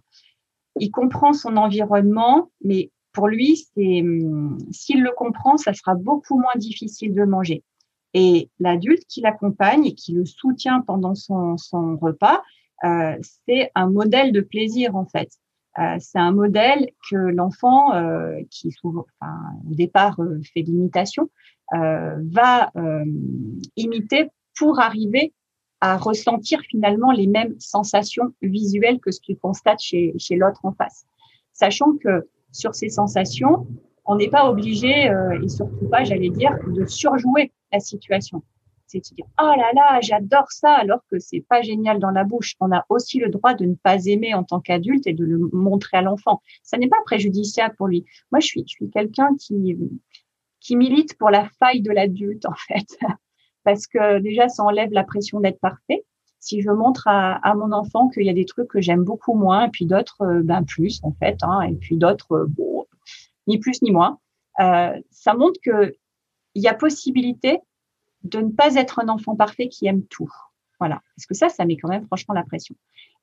Il comprend son environnement, mais pour lui, c'est hum, s'il le comprend, ça sera beaucoup moins difficile de manger. Et l'adulte qui l'accompagne et qui le soutient pendant son, repas, euh, c'est un modèle de plaisir en fait. Euh, c'est un modèle que l'enfant, euh, qui au départ fait l'imitation, va imiter pour arriver à ressentir finalement les mêmes sensations visuelles que ce qu'il constate chez l'autre en face. Sachant que sur ces sensations, on n'est pas obligé, et surtout pas, j'allais dire, de surjouer la situation c'est de dire oh là là j'adore ça alors que c'est pas génial dans la bouche. On a aussi le droit de ne pas aimer en tant qu'adulte et de le montrer à l'enfant. Ça n'est pas préjudiciable pour lui. Moi je suis je suis quelqu'un qui qui milite pour la faille de l'adulte en fait parce que déjà ça enlève la pression d'être parfait. Si je montre à, à mon enfant qu'il y a des trucs que j'aime beaucoup moins et puis d'autres euh, ben plus en fait hein, et puis d'autres euh, bon, ni plus ni moins, euh, ça montre que il y a possibilité de ne pas être un enfant parfait qui aime tout. Voilà. Parce que ça, ça met quand même franchement la pression.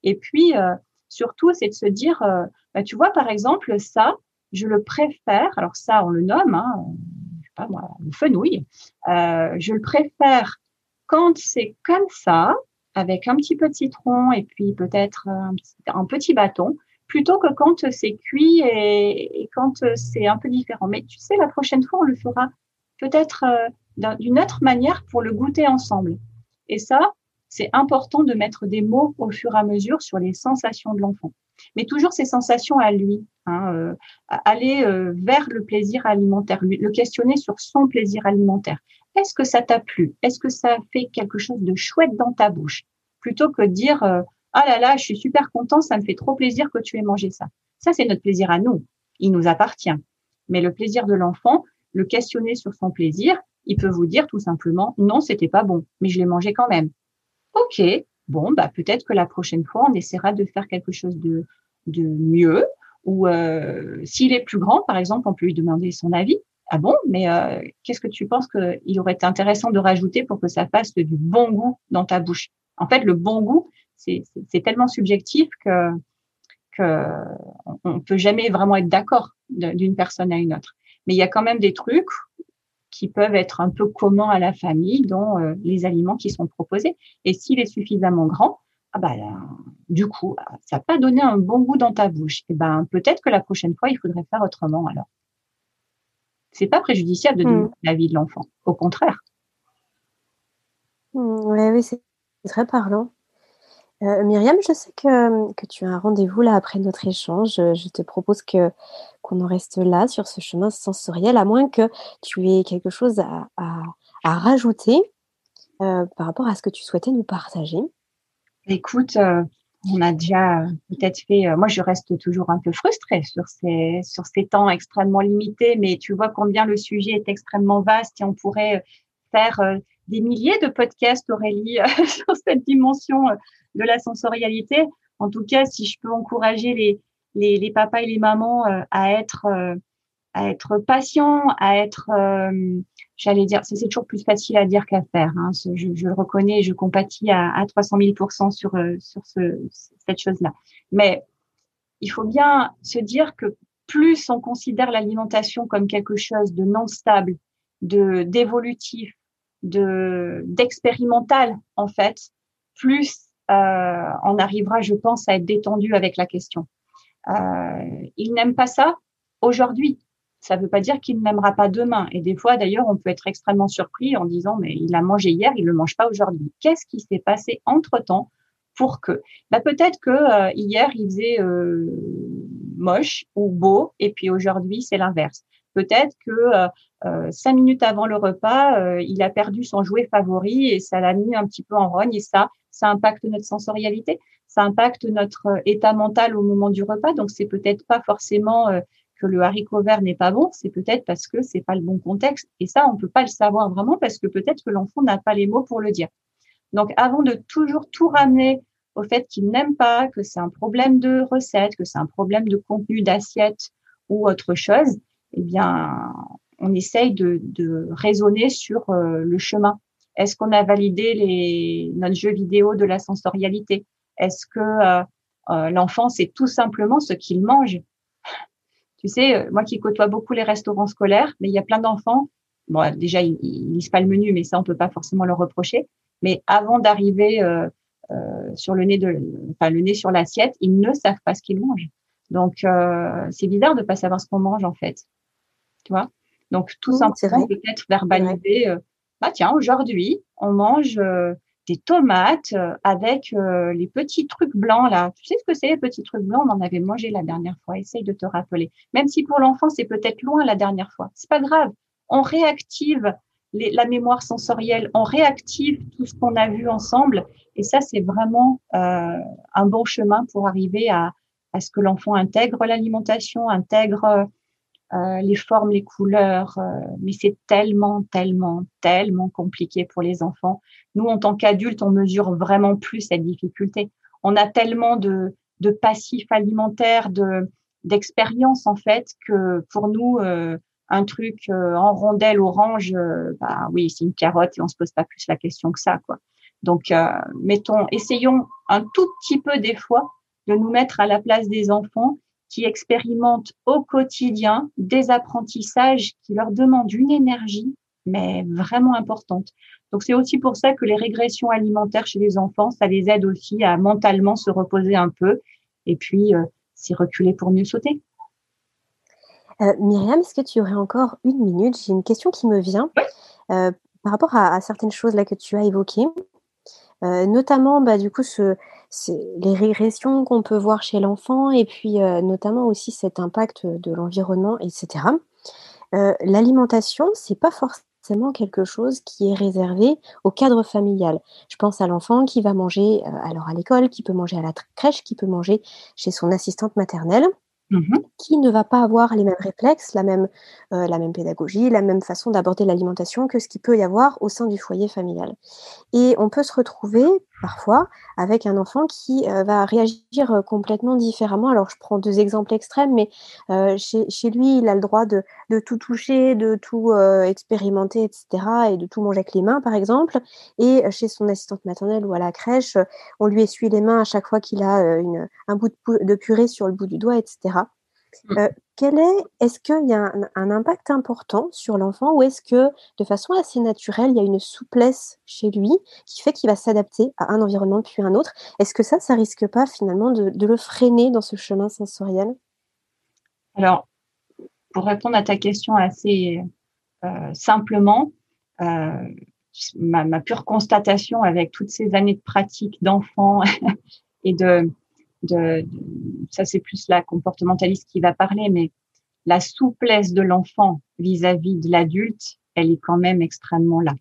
Et puis, euh, surtout, c'est de se dire, euh, bah, tu vois, par exemple, ça, je le préfère, alors ça, on le nomme, hein, je sais pas moi, le fenouil, euh, je le préfère quand c'est comme ça, avec un petit peu de citron et puis peut-être un, petit bâton, plutôt que quand c'est cuit et quand c'est un peu différent. Mais tu sais, la prochaine fois, on le fera peut-être d'une autre manière pour le goûter ensemble. Et ça, c'est important de mettre des mots au fur et à mesure sur les sensations de l'enfant. Mais toujours ces sensations à lui, hein, euh, aller euh, vers le plaisir alimentaire, le questionner sur son plaisir alimentaire. Est-ce que ça t'a plu? Est-ce que ça fait quelque chose de chouette dans ta bouche? Plutôt que dire euh, ah là là, je suis super content, ça me fait trop plaisir que tu aies mangé ça. Ça, c'est notre plaisir à nous. Il nous appartient. Mais le plaisir de l'enfant, le questionner sur son plaisir, il peut vous dire tout simplement non, c'était pas bon, mais je l'ai mangé quand même. Ok, bon, bah peut-être que la prochaine fois on essaiera de faire quelque chose de de mieux. Ou euh, s'il est plus grand, par exemple, on peut lui demander son avis. Ah bon, mais euh, qu'est-ce que tu penses qu'il aurait été intéressant de rajouter pour que ça fasse du bon goût dans ta bouche? En fait, le bon goût, c'est tellement subjectif que que on peut jamais vraiment être d'accord d'une personne à une autre. Mais il y a quand même des trucs qui peuvent être un peu communs à la famille, dont euh, les aliments qui sont proposés. Et s'il est suffisamment grand, ah bah, du coup, ça n'a pas donné un bon goût dans ta bouche. Et eh ben, peut-être que la prochaine fois, il faudrait faire autrement alors. C'est pas préjudiciable de donner mmh. la vie de l'enfant. Au contraire. Mmh, oui, oui, c'est très parlant. Euh, Myriam, je sais que, tu as un rendez-vous là après notre échange. Je te propose que qu'on en reste là sur ce chemin sensoriel, à moins que tu aies quelque chose à, rajouter euh, par rapport à ce que tu souhaitais nous partager. Écoute, euh, on a déjà peut-être fait. Euh, moi, je reste toujours un peu frustrée sur ces temps extrêmement limités, mais tu vois combien le sujet est extrêmement vaste et on pourrait faire des milliers de podcasts, Aurélie, sur cette dimension de la sensorialité. En tout cas, si je peux encourager les, les, les papas et les mamans euh, à être euh, à être patients, à être, euh, j'allais dire, c'est toujours plus facile à dire qu'à faire. Hein, je, le reconnais, je compatis à, à 300 000 sur sur ce, cette chose-là. Mais il faut bien se dire que plus on considère l'alimentation comme quelque chose de non stable, de d'évolutif, de d'expérimental en fait, plus euh, on arrivera, je pense, à être détendu avec la question. Euh, il n'aime pas ça aujourd'hui. Ça ne veut pas dire qu'il n'aimera pas demain. Et des fois, d'ailleurs, on peut être extrêmement surpris en disant, mais il a mangé hier, il ne le mange pas aujourd'hui. Qu'est-ce qui s'est passé entre-temps pour que bah, Peut-être que euh, hier, il faisait euh, moche ou beau, et puis aujourd'hui, c'est l'inverse. Peut-être que euh, euh, cinq minutes avant le repas, euh, il a perdu son jouet favori et ça l'a mis un petit peu en rogne et ça, ça impacte notre sensorialité, ça impacte notre état mental au moment du repas. Donc c'est peut-être pas forcément que le haricot vert n'est pas bon, c'est peut-être parce que c'est pas le bon contexte. Et ça, on peut pas le savoir vraiment parce que peut-être que l'enfant n'a pas les mots pour le dire. Donc avant de toujours tout ramener au fait qu'il n'aime pas, que c'est un problème de recette, que c'est un problème de contenu d'assiette ou autre chose, eh bien, on essaye de, de raisonner sur euh, le chemin. Est-ce qu'on a validé les, notre jeu vidéo de la sensorialité? Est-ce que euh, euh, l'enfant, c'est tout simplement ce qu'il mange? Tu sais, moi qui côtoie beaucoup les restaurants scolaires, mais il y a plein d'enfants bon, déjà, ils, ils lisent pas le menu, mais ça, on peut pas forcément leur reprocher. Mais avant d'arriver euh, euh, sur le nez de, enfin, le nez sur l'assiette, ils ne savent pas ce qu'ils mangent. Donc, euh, c'est bizarre de pas savoir ce qu'on mange en fait. Tu vois Donc, tout simplement, peut-être verbaliser. Euh, bah tiens, aujourd'hui, on mange euh, des tomates euh, avec les petits trucs blancs là. Tu sais ce que c'est les petits trucs blancs? On en avait mangé la dernière fois. Essaye de te rappeler. Même si pour l'enfant c'est peut-être loin la dernière fois, c'est pas grave. On réactive la mémoire sensorielle, on réactive tout ce qu'on a vu ensemble. Et ça, c'est vraiment euh, un bon chemin pour arriver à, à ce que l'enfant intègre l'alimentation, intègre euh, les formes, les couleurs. Euh, mais c'est tellement, tellement, tellement compliqué pour les enfants. Nous, en tant qu'adultes, on mesure vraiment plus cette difficulté. On a tellement de, de passifs alimentaires, de d'expérience en fait que pour nous euh, un truc euh, en rondelle orange, euh, bah oui, c'est une carotte et on se pose pas plus la question que ça, quoi. Donc, euh, mettons, essayons un tout petit peu des fois de nous mettre à la place des enfants qui expérimentent au quotidien des apprentissages qui leur demandent une énergie, mais vraiment importante. Donc, c'est aussi pour ça que les régressions alimentaires chez les enfants, ça les aide aussi à mentalement se reposer un peu et puis euh, s'y reculer pour mieux sauter. Euh, Myriam, est-ce que tu aurais encore une minute? J'ai une question qui me vient euh, par rapport à, certaines choses là que tu as évoquées, euh, notamment bah, du coup les régressions qu'on peut voir chez l'enfant et puis notamment aussi cet impact de l'environnement, etc. L'alimentation, c'est pas forcément quelque chose qui est réservé au cadre familial. Je pense à l'enfant qui va manger alors à l'école, qui peut manger à la crèche, qui peut manger chez son assistante maternelle. Mmh qui ne va pas avoir les mêmes réflexes, euh, la même pédagogie, la même façon d'aborder l'alimentation que ce qu'il peut y avoir au sein du foyer familial. Et on peut se retrouver parfois avec un enfant qui euh, va réagir euh, complètement différemment. Alors je prends deux exemples extrêmes, mais chez, chez, lui, il a le droit de, tout toucher, de tout expérimenter, etc., et de tout manger avec les mains, par exemple. Et chez son assistante maternelle ou à la crèche, on lui essuie les mains à chaque fois qu'il a un bout de purée sur le bout du doigt, etc. Mmh. Euh, quel est, est-ce qu'il y a un, impact important sur l'enfant ou est-ce que de façon assez naturelle, il y a une souplesse chez lui qui fait qu'il va s'adapter à un environnement puis à un autre? Est-ce que ça, ça risque pas finalement de, le freiner dans ce chemin sensoriel? Alors, pour répondre à ta question assez euh, simplement, euh, ma, ma, pure constatation avec toutes ces années de pratique d'enfant et de, de, ça c'est plus la comportementaliste qui va parler, mais la souplesse de l'enfant vis-à-vis de l'adulte, elle est quand même extrêmement là.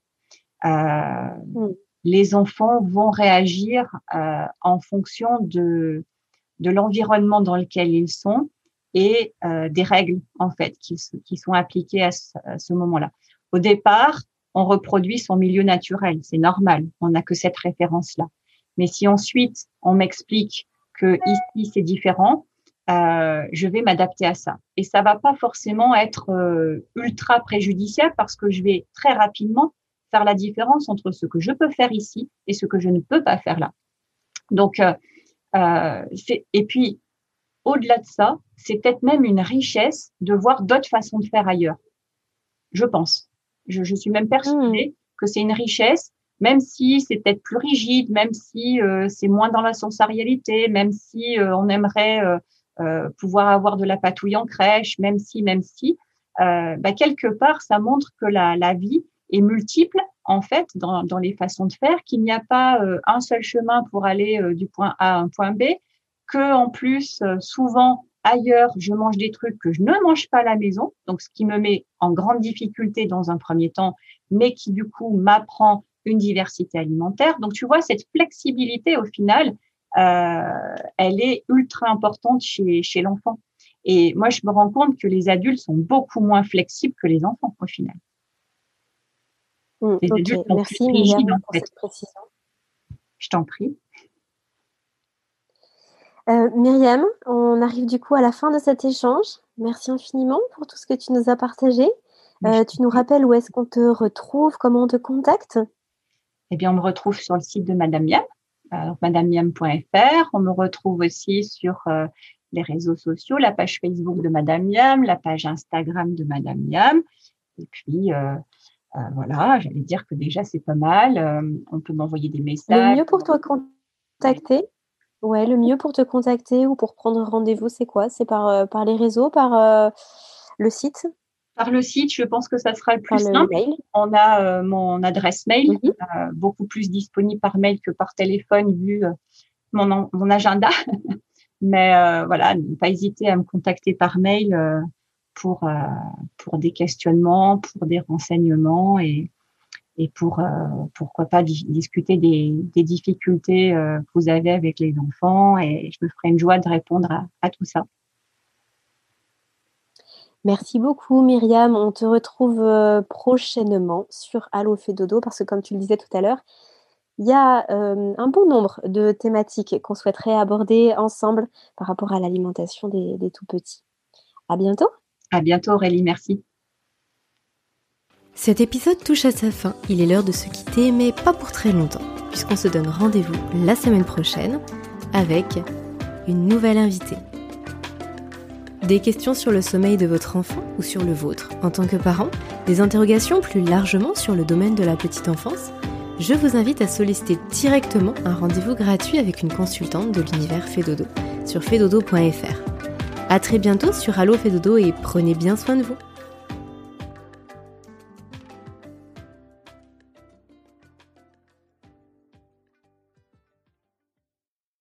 Euh, mm. Les enfants vont réagir euh, en fonction de, de l'environnement dans lequel ils sont et euh, des règles en fait qui, qui sont appliquées à ce, à ce moment-là. Au départ, on reproduit son milieu naturel, c'est normal, on n'a que cette référence-là. Mais si ensuite on m'explique que ici c'est différent, euh, je vais m'adapter à ça. Et ça va pas forcément être euh, ultra préjudiciable parce que je vais très rapidement faire la différence entre ce que je peux faire ici et ce que je ne peux pas faire là. Donc, euh, euh et puis au-delà de ça, c'est peut-être même une richesse de voir d'autres façons de faire ailleurs. Je pense. Je, je suis même persuadée mmh. que c'est une richesse même si c'est peut-être plus rigide, même si euh, c'est moins dans la sensorialité, même si euh, on aimerait euh, pouvoir avoir de la patouille en crèche, même si, même si, bah, quelque part, ça montre que la, la, vie est multiple en fait dans, dans les façons de faire, qu'il n'y a pas un seul chemin pour aller du point A à un point B, que en plus souvent ailleurs je mange des trucs que je ne mange pas à la maison, donc ce qui me met en grande difficulté dans un premier temps, mais qui du coup m'apprend une diversité alimentaire. Donc, tu vois, cette flexibilité, au final, euh, elle est ultra importante chez, chez l'enfant. Et moi, je me rends compte que les adultes sont beaucoup moins flexibles que les enfants, au final. Mmh, les adultes sont Merci, plus rigides, pour cette précision. Je t'en prie. Euh, Myriam, on arrive du coup à la fin de cet échange. Merci infiniment pour tout ce que tu nous as partagé. Euh, tu nous rappelles où est-ce qu'on te retrouve, comment on te contacte? Eh bien, on me retrouve sur le site de Madame Miam, euh, madamemiam.fr. On me retrouve aussi sur euh, les réseaux sociaux, la page Facebook de Madame Miam, la page Instagram de Madame Miam. Et puis, euh, voilà, j'allais dire que déjà c'est pas mal. on peut m'envoyer des messages. Le mieux pour te contacter Ouais, le mieux pour te contacter ou pour prendre rendez-vous, c'est quoi? C'est par, par les réseaux, par le site? Par le site, je pense que ça sera le plus simple. On a mon adresse mail, mmh beaucoup plus disponible par mail que par téléphone vu mon, mon agenda. Mais euh, voilà, ne pas hésiter à me contacter par mail euh, pour euh, pour des questionnements, pour des renseignements et et pour pourquoi pas discuter des, des difficultés que vous avez avec les enfants et je me ferai une joie de répondre à, à tout ça. Merci beaucoup Myriam. On te retrouve prochainement sur Allo fait dodo parce que comme tu le disais tout à l'heure, il y a euh, un bon nombre de thématiques qu'on souhaiterait aborder ensemble par rapport à l'alimentation des, des tout petits. À bientôt. À bientôt Aurélie, merci. Cet épisode touche à sa fin. Il est l'heure de se quitter, mais pas pour très longtemps, puisqu'on se donne rendez-vous la semaine prochaine avec une nouvelle invitée. Des questions sur le sommeil de votre enfant ou sur le vôtre en tant que parent Des interrogations plus largement sur le domaine de la petite enfance je vous invite à solliciter directement un rendez-vous gratuit avec une consultante de l'univers Fedodo sur fedodo.fr. A très bientôt sur Allo Fedodo et prenez bien soin de vous.